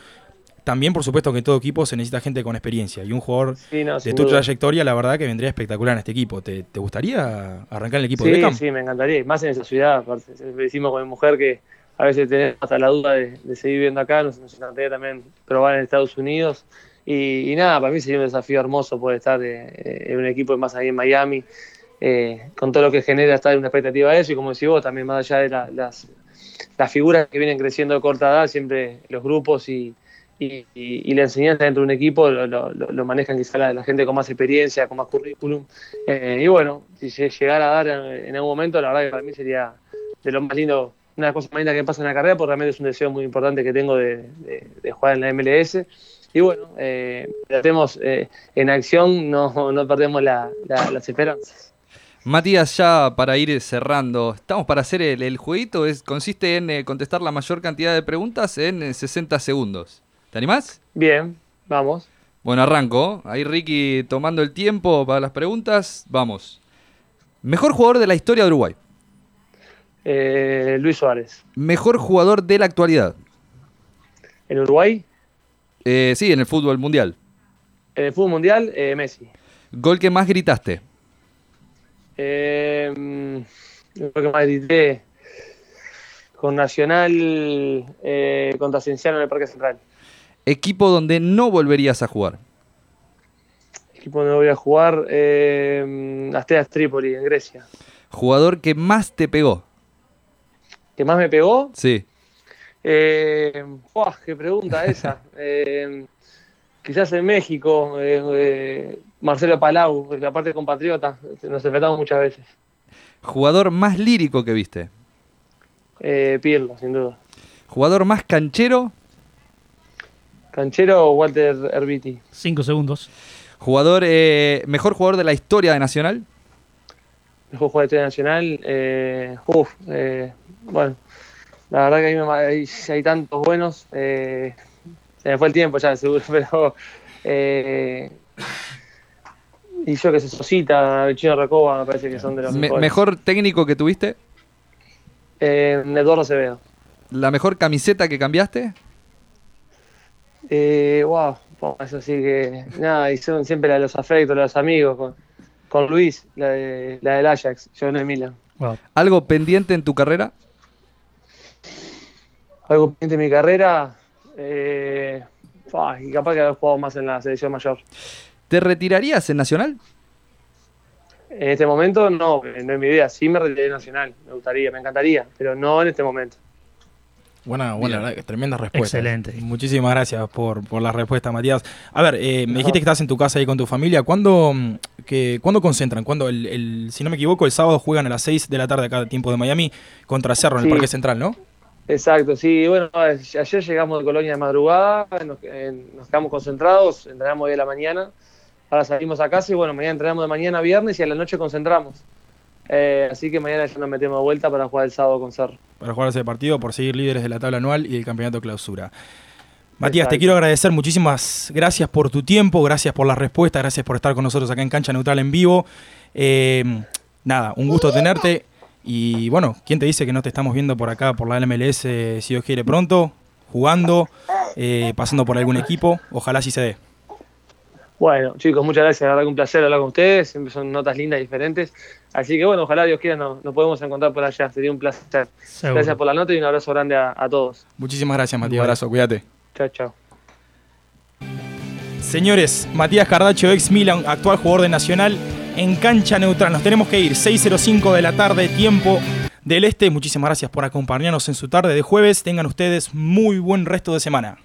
También, por supuesto, que en todo equipo se necesita gente con experiencia. Y un jugador de tu trayectoria, la verdad que vendría espectacular en este equipo. ¿Te, gustaría arrancar el equipo de Beckham? Sí, me encantaría. Más en esa ciudad. Decimos con mi mujer que a veces tenemos hasta la duda de, seguir viviendo acá. Nos, encantaría también probar en Estados Unidos. Y, nada, para mí sería un desafío hermoso poder estar eh, en un equipo más ahí en Miami. Eh, con todo lo que genera estar en una expectativa de eso. Y como decís vos, también más allá de las, las figuras que vienen creciendo de corta edad, siempre los grupos y y, la enseñanza dentro de un equipo lo, manejan quizá la, gente con más experiencia, con más currículum. Eh, y bueno, si llegara a dar en, algún momento, la verdad que para mí sería de lo más lindo, una de las cosas más lindas que me pasa en la carrera, porque realmente es un deseo muy importante que tengo de, jugar en la MLS. Y bueno, eh, tratemos eh, en acción, no, no perdemos las esperanzas. Matías, ya para ir cerrando, estamos para hacer el, el jueguito, es, consiste en eh, contestar la mayor cantidad de preguntas en 60 segundos. ¿Te animás? Bien, vamos. Bueno, arranco. Ahí Ricky tomando el tiempo para las preguntas. Vamos. Mejor jugador de la historia de Uruguay. Eh, Luis Suárez. Mejor jugador de la actualidad. ¿En Uruguay? Eh, sí, en el fútbol mundial. En el fútbol mundial, eh, Messi. ¿Gol que más gritaste? Eh, mm, que más grité con Nacional contra Cienciano en el Parque Central. Equipo donde no volverías a jugar. Equipo donde no voy a jugar, eh, Asteas Trípoli, en Grecia. Jugador que más te pegó. ¿Que más me pegó? Sí. Eh, ¡Qué pregunta esa! Eh, quizás en México, eh, eh, Marcelo Palau, la parte compatriota, nos enfrentamos muchas veces. ¿Jugador más lírico que viste? Pirlo, sin duda. ¿Jugador más canchero? Canchero Walter Herbiti. Cinco segundos. Jugador, eh, mejor jugador de la historia de Nacional. Mejor jugador de la historia Nacional. Eh, uf, eh, bueno, la verdad que hay, hay, tantos buenos. se me fue el tiempo ya, seguro, pero. y yo que sé, Sosita, Chino Recoba, me parece que son de los mejores. ¿Mejor técnico que tuviste? Eduardo Acevedo. ¿La mejor camiseta que cambiaste? Eh, wow, eso sí que. Nada, y son siempre la de los afectos, la de los amigos, con, con Luis, la, de, la del Ajax, yo en el Milan. ¿Algo pendiente en tu carrera? Algo pendiente en mi carrera. Eh, y capaz que haber jugado más en la selección mayor. ¿Te retirarías en Nacional? En este momento no, no es mi idea. Sí me retiré en Nacional, me gustaría, me encantaría, pero no en este momento. Buena, buena, tremenda respuesta. Excelente. Muchísimas gracias por, por la respuesta, Matías. A ver, eh, me dijiste que estás en tu casa ahí con tu familia. ¿Cuándo, mm, que, ¿cuándo concentran? ¿Cuándo el, si no me equivoco, el sábado juegan a las 6 de la tarde acá, tiempo de Miami, contra Cerro en el Parque Central, ¿no? Exacto, sí. Bueno, ayer llegamos de Colonia de madrugada, nos, quedamos concentrados, entrenamos hoy a la mañana. Ahora salimos a casa y bueno, mañana entrenamos de mañana viernes y a la noche concentramos. Eh, así que mañana ya nos metemos de vuelta para jugar el sábado con Cerro. Para jugar ese partido, por seguir líderes de la tabla anual y el campeonato clausura. Matías, te quiero agradecer muchísimas gracias por tu tiempo, gracias por la respuesta, gracias por estar con nosotros acá en Cancha Neutral en vivo. Eh, nada, un gusto tenerte. Y bueno, ¿quién te dice que no te estamos viendo por acá, por la MLS, si Dios quiere pronto, jugando, eh, pasando por algún equipo? Ojalá sí se dé. Bueno, chicos, muchas gracias. La verdad que un placer hablar con ustedes. Siempre son notas lindas y diferentes. Así que bueno, ojalá Dios quiera nos, podemos encontrar por allá. Sería un placer. Gracias por la nota y un abrazo grande a, todos. Muchísimas gracias, Matías. Un abrazo, cuídate. Chao, chao. Señores, Matías Cardacho, ex Milan, actual jugador de Nacional, en cancha neutral. Nos tenemos que ir. 6.05 de la tarde, tiempo del este. Muchísimas gracias por acompañarnos en su tarde de jueves. Tengan ustedes muy buen resto de semana.